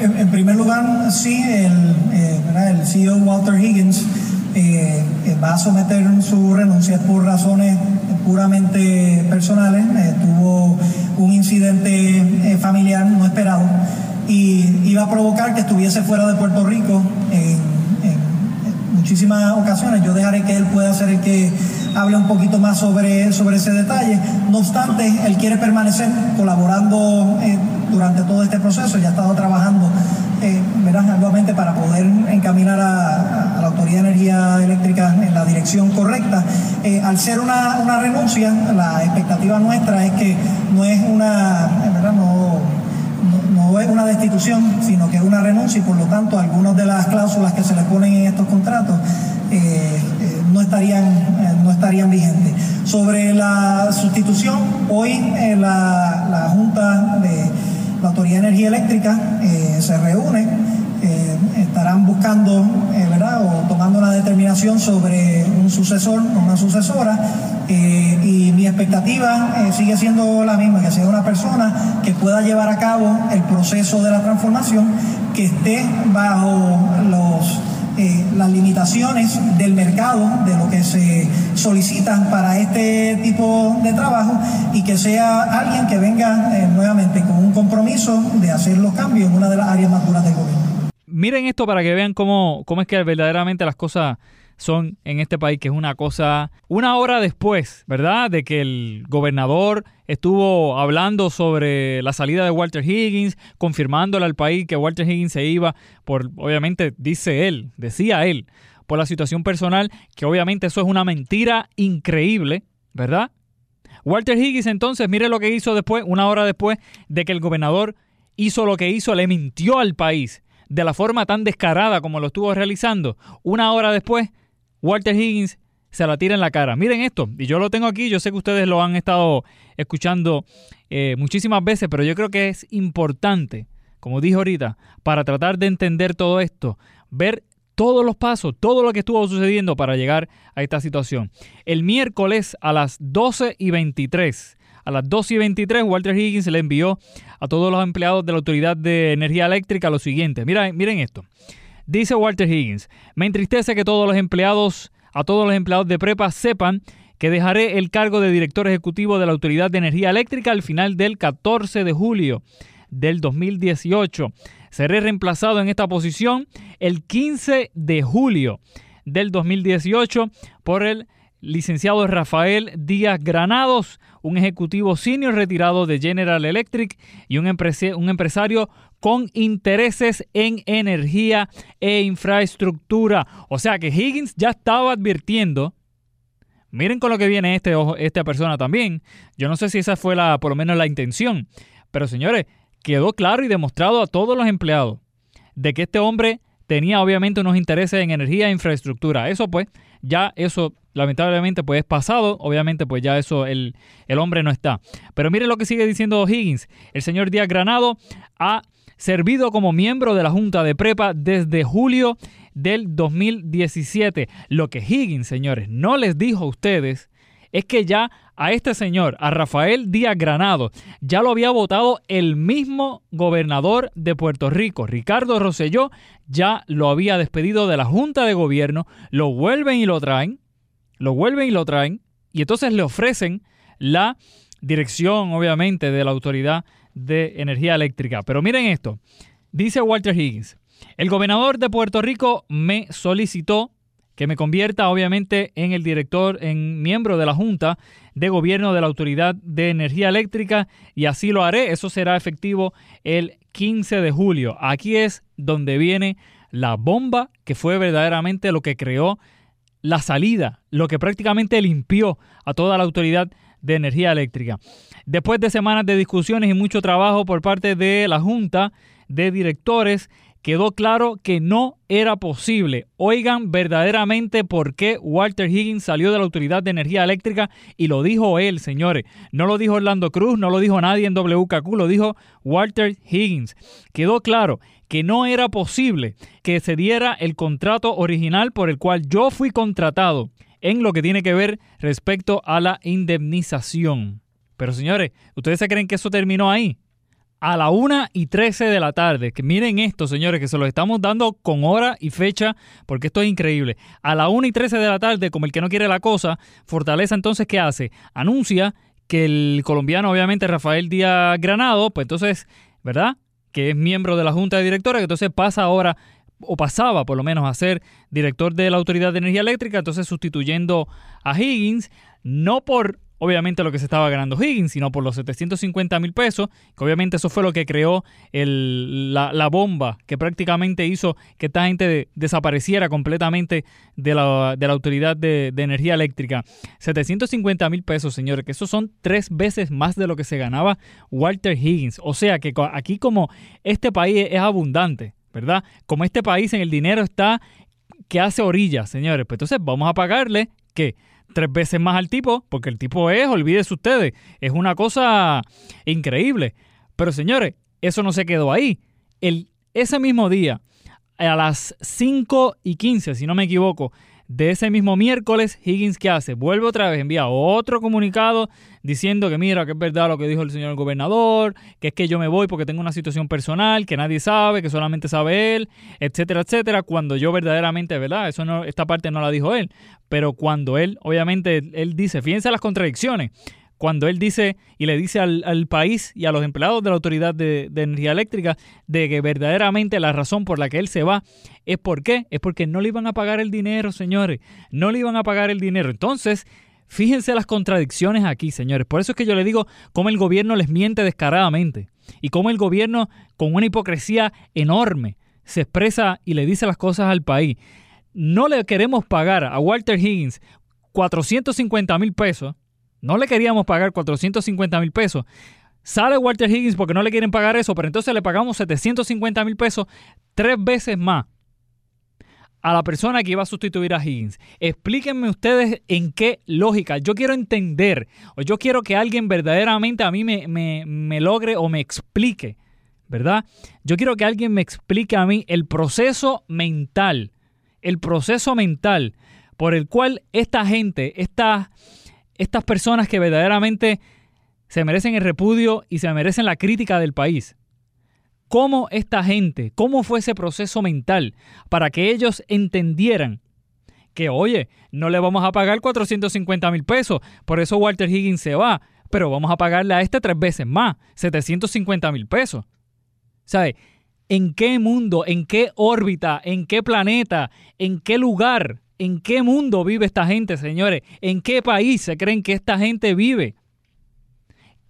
En, primer lugar, sí, el, eh, el CEO Walter Higgins eh, va a someter su renuncia por razones puramente personales. Eh, tuvo un incidente eh, familiar no esperado y iba a provocar que estuviese fuera de Puerto Rico en, muchísimas ocasiones. Yo dejaré que él pueda ser el que hable un poquito más sobre, sobre ese detalle. No obstante, él quiere permanecer colaborando eh, durante todo este proceso. Ya ha estado trabajando eh, arduamente para poder encaminar a, la Autoridad de Energía Eléctrica en la dirección correcta. Eh, al ser una, una, renuncia, la expectativa nuestra es que no es una, ¿verdad? No, no, es una destitución, sino que es una renuncia y por lo tanto algunas de las cláusulas que se le ponen en estos contratos eh, no, estarían, estarían vigentes. Sobre la sustitución, hoy la, la, Junta de la Autoridad de Energía Eléctrica se reúne, estarán buscando, ¿verdad? O tomando una determinación sobre un sucesor una sucesora eh, y mi expectativa eh, sigue siendo la misma, que sea una persona que pueda llevar a cabo el proceso de la transformación, que esté bajo los, eh, las limitaciones del mercado, de lo que se solicita para este tipo de trabajo, y que sea alguien que venga nuevamente con un compromiso de hacer los cambios en una de las áreas más duras del gobierno. Miren esto para que vean cómo, cómo es que verdaderamente las cosas son en este país, que es una cosa, una hora después, ¿verdad? De que el gobernador estuvo hablando sobre la salida de Walter Higgins, confirmándole al país que Walter Higgins se iba por, obviamente, dice él, decía él, por la situación personal, que obviamente eso es una mentira increíble, ¿verdad? Walter Higgins entonces, mire lo que hizo después, una hora después de que el gobernador hizo lo que hizo, le mintió al país de la forma tan descarada como lo estuvo realizando. Una hora después Walter Higgins se la tira en la cara. Miren esto, y yo lo tengo aquí, yo sé que ustedes lo han estado escuchando eh, muchísimas veces, pero yo creo que es importante, como dije ahorita, para tratar de entender todo esto, ver todos los pasos, todo lo que estuvo sucediendo para llegar a esta situación. El miércoles a las 12 y 23, a las 12 y 23, Walter Higgins le envió a todos los empleados de la Autoridad de Energía Eléctrica lo siguiente. Miren, miren esto. Dice Walter Higgins, me entristece que todos los empleados, a todos los empleados de prepa sepan que dejaré el cargo de director ejecutivo de la Autoridad de Energía Eléctrica al final del 14 de julio del 2018. Seré reemplazado en esta posición el 15 de julio del 2018 por el licenciado Rafael Díaz Granados, un ejecutivo senior retirado de General Electric y un, empresario con intereses en energía e infraestructura. O sea que Higgins ya estaba advirtiendo. Miren con lo que viene este, esta persona también. Yo no sé si esa fue la, por lo menos la intención. Pero señores, quedó claro y demostrado a todos los empleados de que este hombre tenía obviamente unos intereses en energía e infraestructura. Eso pues, ya eso lamentablemente pues es pasado. Obviamente pues ya eso el, el hombre no está. Pero miren lo que sigue diciendo Higgins. El señor Díaz Granado ha servido como miembro de la Junta de Prepa desde julio del 2017. Lo que Higgins, señores, no les dijo a ustedes es que ya a este señor, a Rafael Díaz Granado, ya lo había votado el mismo gobernador de Puerto Rico, Ricardo Rosselló, ya lo había despedido de la Junta de Gobierno, lo vuelven y lo traen, lo vuelven y lo traen, y entonces le ofrecen la dirección, obviamente, de la autoridad de energía eléctrica. Pero miren esto, dice Walter Higgins, el gobernador de Puerto Rico me solicitó que me convierta obviamente en el director, en miembro de la Junta de Gobierno de la Autoridad de Energía Eléctrica y así lo haré. Eso será efectivo el 15 de julio. Aquí es donde viene la bomba que fue verdaderamente lo que creó la salida, lo que prácticamente limpió a toda la autoridad de energía eléctrica. Después de semanas de discusiones y mucho trabajo por parte de la Junta de Directores, quedó claro que no era posible. Oigan verdaderamente por qué Walter Higgins salió de la Autoridad de Energía Eléctrica y lo dijo él, señores. No lo dijo Orlando Cruz, no lo dijo nadie en WKQ, lo dijo Walter Higgins. Quedó claro que no era posible que se diera el contrato original por el cual yo fui contratado en lo que tiene que ver respecto a la indemnización. Pero señores, ¿ustedes se creen que eso terminó ahí? A la 1 y 13 de la tarde, que miren esto, señores, que se lo estamos dando con hora y fecha, porque esto es increíble. A la 1 y 13 de la tarde, como el que no quiere la cosa, Fortaleza entonces, ¿qué hace? Anuncia que el colombiano, obviamente, Rafael Díaz Granado, pues entonces, ¿verdad? Que es miembro de la Junta de Directores, que entonces pasa ahora o pasaba por lo menos a ser director de la Autoridad de Energía Eléctrica, entonces sustituyendo a Higgins, no por obviamente lo que se estaba ganando Higgins, sino por los 750 mil pesos, que obviamente eso fue lo que creó la, bomba que prácticamente hizo que esta gente desapareciera completamente de la, Autoridad de, de, Energía Eléctrica. 750 mil pesos, señores, que eso son tres veces más de lo que se ganaba Walter Higgins. O sea que aquí como este país es abundante, ¿verdad? Como este país en el dinero está que hace orillas, señores, pues entonces vamos a pagarle que tres veces más al tipo, porque el tipo es, olvídese ustedes, es una cosa increíble. Pero señores, eso no se quedó ahí. El, ese mismo día, a las 5 y 15, si no me equivoco, de ese mismo miércoles, Higgins, ¿qué hace? Vuelve otra vez, envía otro comunicado diciendo que mira, que es verdad lo que dijo el señor gobernador, que es que yo me voy porque tengo una situación personal que nadie sabe, que solamente sabe él, etcétera, etcétera, cuando yo verdaderamente, ¿verdad? Eso no, esta parte no la dijo él, pero cuando él, obviamente, él dice, fíjense las contradicciones, cuando él dice y le dice al, país y a los empleados de la Autoridad de, Energía Eléctrica de que verdaderamente la razón por la que él se va es por qué, es porque no le iban a pagar el dinero, señores, no le iban a pagar el dinero. Entonces, fíjense las contradicciones aquí, señores. Por eso es que yo le digo cómo el gobierno les miente descaradamente y cómo el gobierno con una hipocresía enorme se expresa y le dice las cosas al país. No le queremos pagar a Walter Higgins 450 mil pesos no le queríamos pagar 450 mil pesos. Sale Walter Higgins porque no le quieren pagar eso, pero entonces le pagamos 750 mil pesos tres veces más a la persona que iba a sustituir a Higgins. Explíquenme ustedes en qué lógica. Yo quiero entender, o yo quiero que alguien verdaderamente a mí me, me logre o me explique, ¿verdad? Yo quiero que alguien me explique a mí el proceso mental, el proceso mental por el cual esta gente, esta estas personas que verdaderamente se merecen el repudio y se merecen la crítica del país. ¿Cómo esta gente, cómo fue ese proceso mental para que ellos entendieran que, oye, no le vamos a pagar 450 mil pesos, por eso Walter Higgins se va, pero vamos a pagarle a este tres veces más, 750 mil pesos? ¿Sabe? ¿En qué mundo, en qué órbita, en qué planeta, en qué lugar ¿En qué mundo vive esta gente, señores? ¿En qué país se creen que esta gente vive?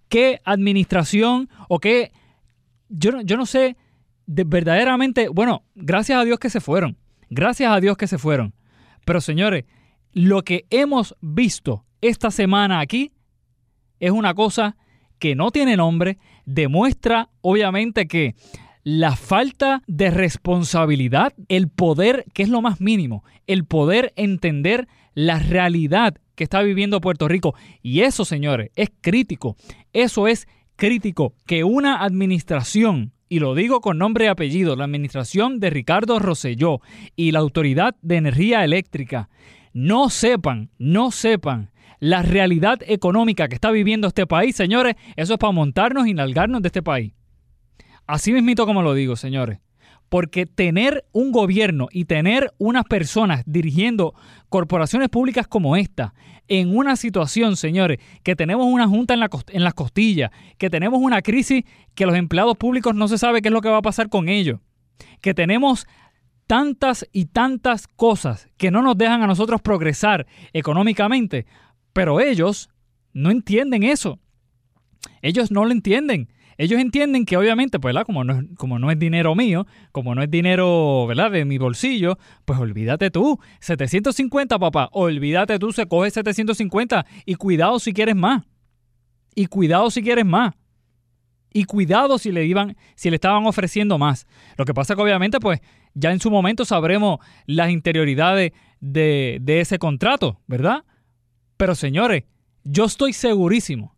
¿Qué administración o qué... Yo, yo no sé, verdaderamente, bueno, gracias a Dios que se fueron. Gracias a Dios que se fueron. Pero señores, lo que hemos visto esta semana aquí es una cosa que no tiene nombre, demuestra obviamente que la falta de responsabilidad, el poder, que es lo más mínimo, el poder entender la realidad que está viviendo Puerto Rico. Y eso, señores, es crítico. Eso es crítico que una administración, y lo digo con nombre y apellido, la administración de Ricardo Rosselló y la Autoridad de Energía Eléctrica, no sepan, no sepan la realidad económica que está viviendo este país, señores, eso es para montarnos y nalgarnos de este país. Así mismito como lo digo, señores. Porque tener un gobierno y tener unas personas dirigiendo corporaciones públicas como esta, en una situación, señores, que tenemos una junta en, la en las costillas, que tenemos una crisis que los empleados públicos no se sabe qué es lo que va a pasar con ellos, que tenemos tantas y tantas cosas que no nos dejan a nosotros progresar económicamente, pero ellos no entienden eso. Ellos no lo entienden. Ellos entienden que obviamente, pues, Como no, como no es dinero mío, como no es dinero, ¿verdad? De mi bolsillo, pues olvídate tú. 750, papá, olvídate tú, se coge 750 y cuidado si quieres más. Y cuidado si quieres más. Y cuidado si le iban, si le estaban ofreciendo más. Lo que pasa que obviamente, pues, ya en su momento sabremos las interioridades de, de ese contrato, ¿verdad? Pero señores, yo estoy segurísimo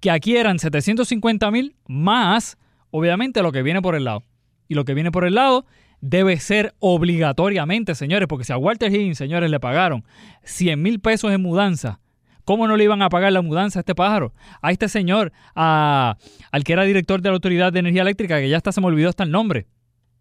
que aquí eran 750 mil más, obviamente, lo que viene por el lado. Y lo que viene por el lado debe ser obligatoriamente, señores, porque si a Walter Higgins, señores, le pagaron 100 mil pesos en mudanza, ¿cómo no le iban a pagar la mudanza a este pájaro? A este señor, a, al que era director de la Autoridad de Energía Eléctrica, que ya hasta se me olvidó hasta el nombre,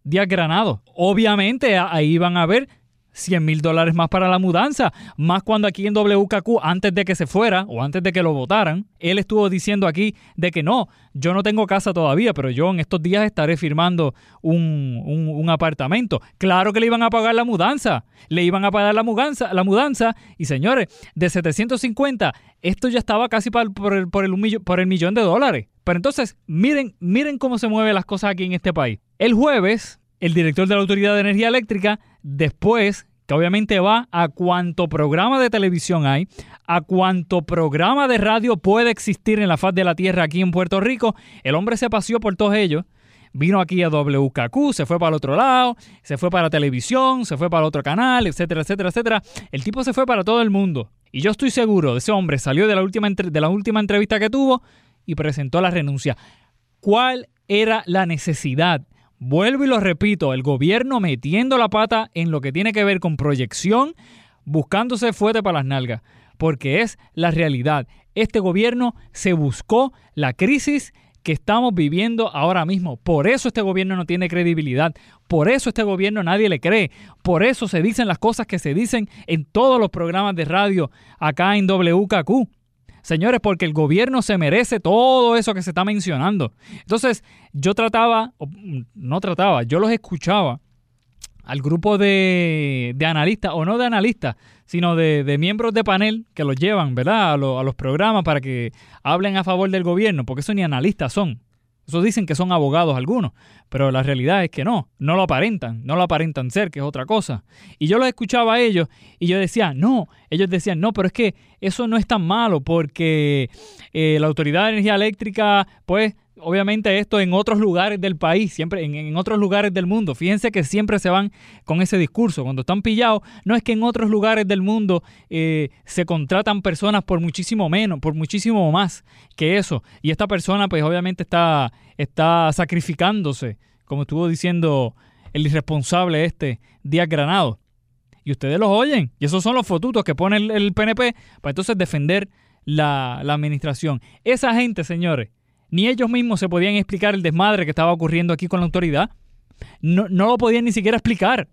Díaz Granado. Obviamente ahí van a ver 100 mil dólares más para la mudanza. Más cuando aquí en WKQ, antes de que se fuera o antes de que lo votaran, él estuvo diciendo aquí de que no, yo no tengo casa todavía, pero yo en estos días estaré firmando un, un, apartamento. Claro que le iban a pagar la mudanza, le iban a pagar la mudanza, la mudanza y señores, de 750, esto ya estaba casi por, por, el, por el millón de dólares. Pero entonces, miren, miren cómo se mueven las cosas aquí en este país. El jueves, el director de la Autoridad de Energía Eléctrica, después que obviamente va a cuánto programa de televisión hay, a cuánto programa de radio puede existir en la faz de la tierra aquí en Puerto Rico. El hombre se paseó por todos ellos. Vino aquí a WKQ, se fue para el otro lado, se fue para televisión, se fue para otro canal, etcétera, etcétera, etcétera. El tipo se fue para todo el mundo. Y yo estoy seguro, ese hombre salió de la última, de la última entrevista que tuvo y presentó la renuncia. ¿Cuál era la necesidad Vuelvo y lo repito, el gobierno metiendo la pata en lo que tiene que ver con proyección, buscándose fuerte para las nalgas, porque es la realidad. Este gobierno se buscó la crisis que estamos viviendo ahora mismo. Por eso este gobierno no tiene credibilidad. Por eso este gobierno nadie le cree. Por eso se dicen las cosas que se dicen en todos los programas de radio acá en WKQ. Señores, porque el gobierno se merece todo eso que se está mencionando. Entonces, yo trataba, no trataba, yo los escuchaba al grupo de, analistas, o no de analistas, sino de, miembros de panel que los llevan, ¿verdad? A, a, los programas para que hablen a favor del gobierno, porque eso ni analistas son. Eso dicen que son abogados algunos, pero la realidad es que no, no lo aparentan, no lo aparentan ser, que es otra cosa. Y yo los escuchaba a ellos y yo decía, no, ellos decían, no, pero es que eso no es tan malo porque eh, la Autoridad de Energía Eléctrica, pues obviamente esto en otros lugares del país, siempre en, otros lugares del mundo. Fíjense que siempre se van con ese discurso. Cuando están pillados, no es que en otros lugares del mundo eh, se contratan personas por muchísimo menos, por muchísimo más que eso. Y esta persona, pues obviamente está, está sacrificándose, como estuvo diciendo el irresponsable este, Díaz Granado. Y ustedes los oyen. Y esos son los fotutos que pone el, PNP para entonces defender la, la administración. Esa gente, señores, ni ellos mismos se podían explicar el desmadre que estaba ocurriendo aquí con la autoridad. No, no lo podían ni siquiera explicar.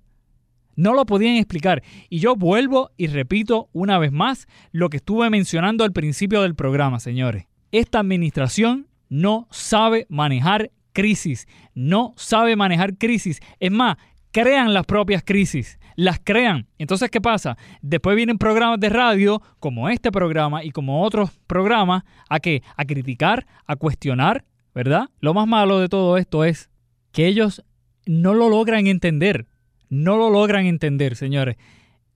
No lo podían explicar. Y yo vuelvo y repito una vez más lo que estuve mencionando al principio del programa, señores. Esta administración no sabe manejar crisis. No sabe manejar crisis. Es más, crean las propias crisis, las crean. Entonces, ¿qué pasa? Después vienen programas de radio como este programa y como otros programas a que a criticar, a cuestionar, ¿verdad? Lo más malo de todo esto es que ellos no lo logran entender. No lo logran entender, señores.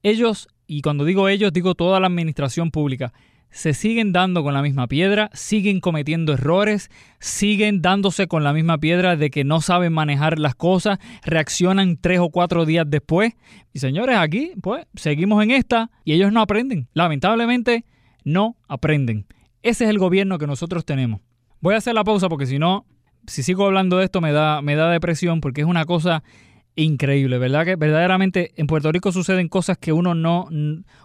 Ellos, y cuando digo ellos, digo toda la administración pública, se siguen dando con la misma piedra, siguen cometiendo errores, siguen dándose con la misma piedra de que no saben manejar las cosas, reaccionan tres o cuatro días después. Y señores, aquí pues seguimos en esta y ellos no aprenden. Lamentablemente no aprenden. Ese es el gobierno que nosotros tenemos. Voy a hacer la pausa porque si no, si sigo hablando de esto me da, me da depresión porque es una cosa increíble, ¿verdad? Que verdaderamente en Puerto Rico suceden cosas que uno no,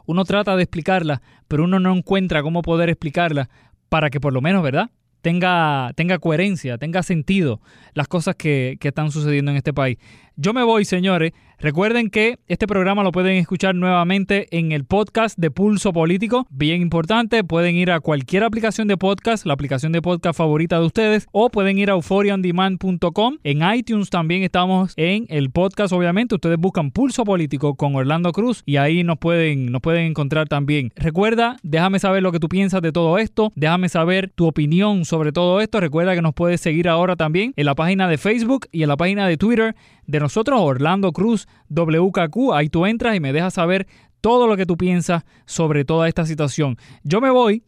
uno trata de explicarlas, pero uno no encuentra cómo poder explicarlas para que por lo menos, ¿verdad? Tenga, tenga coherencia, tenga sentido las cosas que, que están sucediendo en este país. Yo me voy, señores. Recuerden que este programa lo pueden escuchar nuevamente en el podcast de Pulso Político. Bien importante, pueden ir a cualquier aplicación de podcast, la aplicación de podcast favorita de ustedes, o pueden ir a euphoriaondemand.com. En iTunes también estamos en el podcast, obviamente. Ustedes buscan Pulso Político con Orlando Cruz y ahí nos pueden, nos pueden encontrar también. Recuerda, déjame saber lo que tú piensas de todo esto. Déjame saber tu opinión sobre todo esto. Recuerda que nos puedes seguir ahora también en la página de Facebook y en la página de Twitter de nosotros, Orlando Cruz WKQ. Ahí tú entras y me dejas saber todo lo que tú piensas sobre toda esta situación. Yo me voy,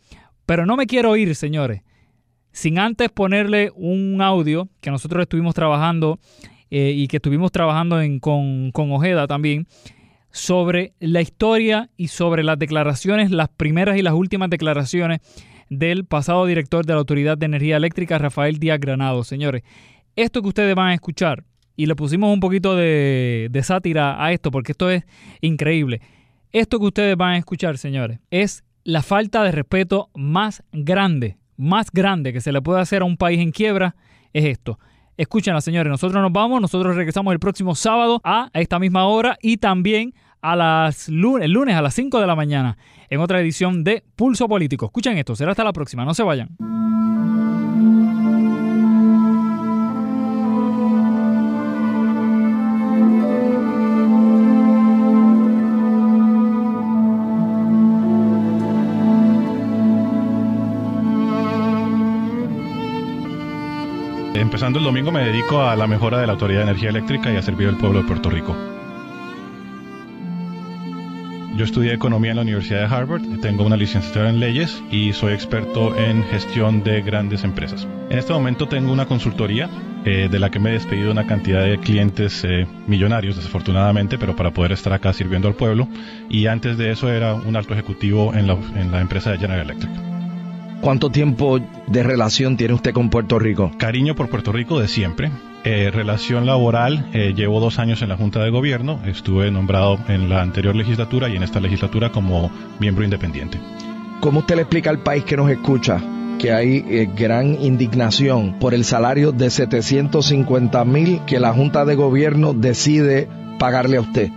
pero no me quiero ir, señores, sin antes ponerle un audio que nosotros estuvimos trabajando eh, y que estuvimos trabajando con, con Ojeda también sobre la historia y sobre las declaraciones, las primeras y las últimas declaraciones del pasado director de la Autoridad de Energía Eléctrica, Rafael Díaz Granado. Señores, esto que ustedes van a escuchar y le pusimos un poquito de, sátira a esto porque esto es increíble. Esto que ustedes van a escuchar, señores, es la falta de respeto más grande, más grande que se le puede hacer a un país en quiebra, es esto. Escúchenla, señores, nosotros nos vamos, nosotros regresamos el próximo sábado a esta misma hora y también a las lunes, el lunes a las 5 de la mañana en otra edición de Pulso Político. Escuchen esto, será hasta la próxima, no se vayan. Empezando el domingo me dedico a la mejora de la Autoridad de Energía Eléctrica y a servir al pueblo de Puerto Rico. Yo estudié economía en la Universidad de Harvard, tengo una licenciatura en leyes y soy experto en gestión de grandes empresas. En este momento tengo una consultoría eh, de la que me he despedido una cantidad de clientes eh, millonarios, desafortunadamente, pero para poder estar acá sirviendo al pueblo. Y antes de eso era un alto ejecutivo en la, en la empresa de General Electric. ¿Cuánto tiempo de relación tiene usted con Puerto Rico? Cariño por Puerto Rico de siempre. Eh, relación laboral, eh, llevo dos años en la Junta de Gobierno, estuve nombrado en la anterior legislatura y en esta legislatura como miembro independiente. ¿Cómo usted le explica al país que nos escucha que hay eh, gran indignación por el salario de 750 mil que la Junta de Gobierno decide pagarle a usted?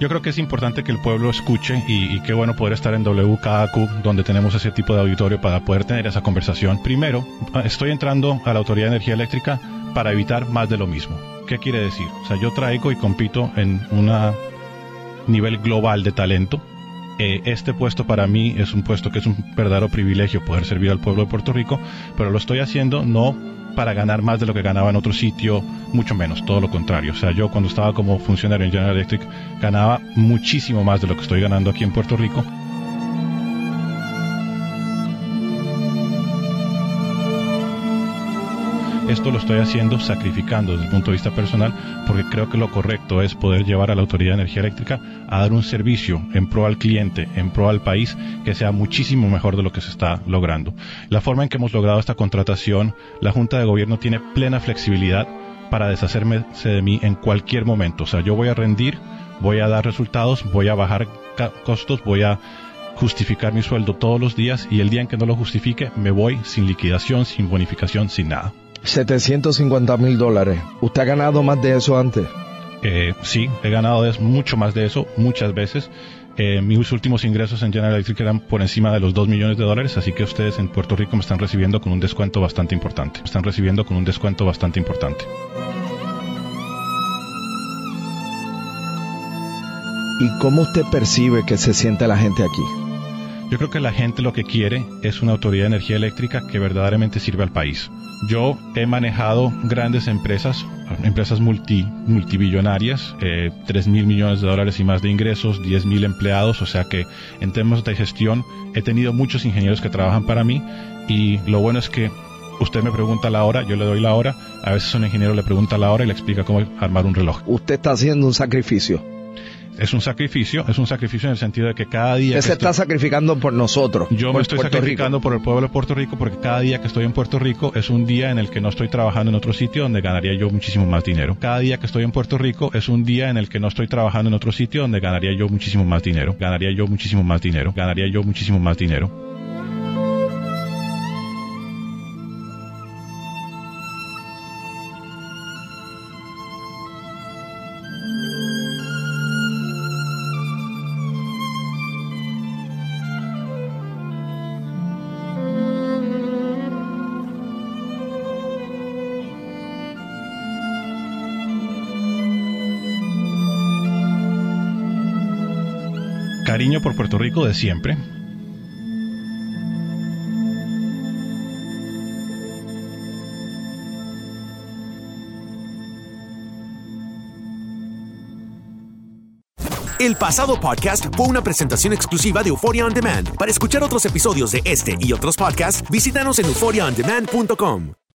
Yo creo que es importante que el pueblo escuche y, qué bueno poder estar en WKAQ donde tenemos ese tipo de auditorio para poder tener esa conversación. Primero, estoy entrando a la Autoridad de Energía Eléctrica para evitar más de lo mismo. ¿Qué quiere decir? O sea, yo traigo y compito en un nivel global de talento. Eh, este puesto para mí es un puesto que es un verdadero privilegio poder servir al pueblo de Puerto Rico, pero lo estoy haciendo no para ganar más de lo que ganaba en otro sitio, mucho menos, todo lo contrario. O sea, yo cuando estaba como funcionario en General Electric ganaba muchísimo más de lo que estoy ganando aquí en Puerto Rico Esto lo estoy haciendo sacrificando desde el punto de vista personal porque creo que lo correcto es poder llevar a la Autoridad de Energía Eléctrica a dar un servicio en pro al cliente, en pro al país, que sea muchísimo mejor de lo que se está logrando. La forma en que hemos logrado esta contratación, la Junta de Gobierno tiene plena flexibilidad para deshacerme de mí en cualquier momento. O sea, yo voy a rendir, voy a dar resultados, voy a bajar costos, voy a justificar mi sueldo todos los días y el día en que no lo justifique me voy sin liquidación, sin bonificación, sin nada. 750 mil dólares. ¿Usted ha ganado más de eso antes? Eh, sí, he ganado mucho más de eso muchas veces. Eh, mis últimos ingresos en General Electric eran por encima de los 2 millones de dólares, así que ustedes en Puerto Rico me están recibiendo con un descuento bastante importante. Me están recibiendo con un descuento bastante importante. ¿Y cómo usted percibe que se siente la gente aquí? Yo creo que la gente lo que quiere es una autoridad de energía eléctrica que verdaderamente sirva al país. Yo he manejado grandes empresas, empresas multi, multibillonarias, eh, 3 mil millones de dólares y más de ingresos, 10 mil empleados, o sea que en temas de gestión he tenido muchos ingenieros que trabajan para mí y lo bueno es que usted me pregunta la hora, yo le doy la hora, a veces un ingeniero le pregunta la hora y le explica cómo armar un reloj. Usted está haciendo un sacrificio es un sacrificio, es un sacrificio en el sentido de que cada día... Usted se está sacrificando por nosotros. Yo me estoy sacrificando por el pueblo de Puerto Rico porque cada día que estoy en Puerto Rico es un día en el que no estoy trabajando en otro sitio donde ganaría yo muchísimo más dinero. Cada día que estoy en Puerto Rico es un día en el que no estoy trabajando en otro sitio donde ganaría yo muchísimo más dinero. Ganaría yo muchísimo más dinero. Ganaría yo muchísimo más dinero. Cariño por Puerto Rico de siempre. El pasado podcast fue una presentación exclusiva de Euphoria On Demand. Para escuchar otros episodios de este y otros podcasts, visítanos en euphoriaondemand.com.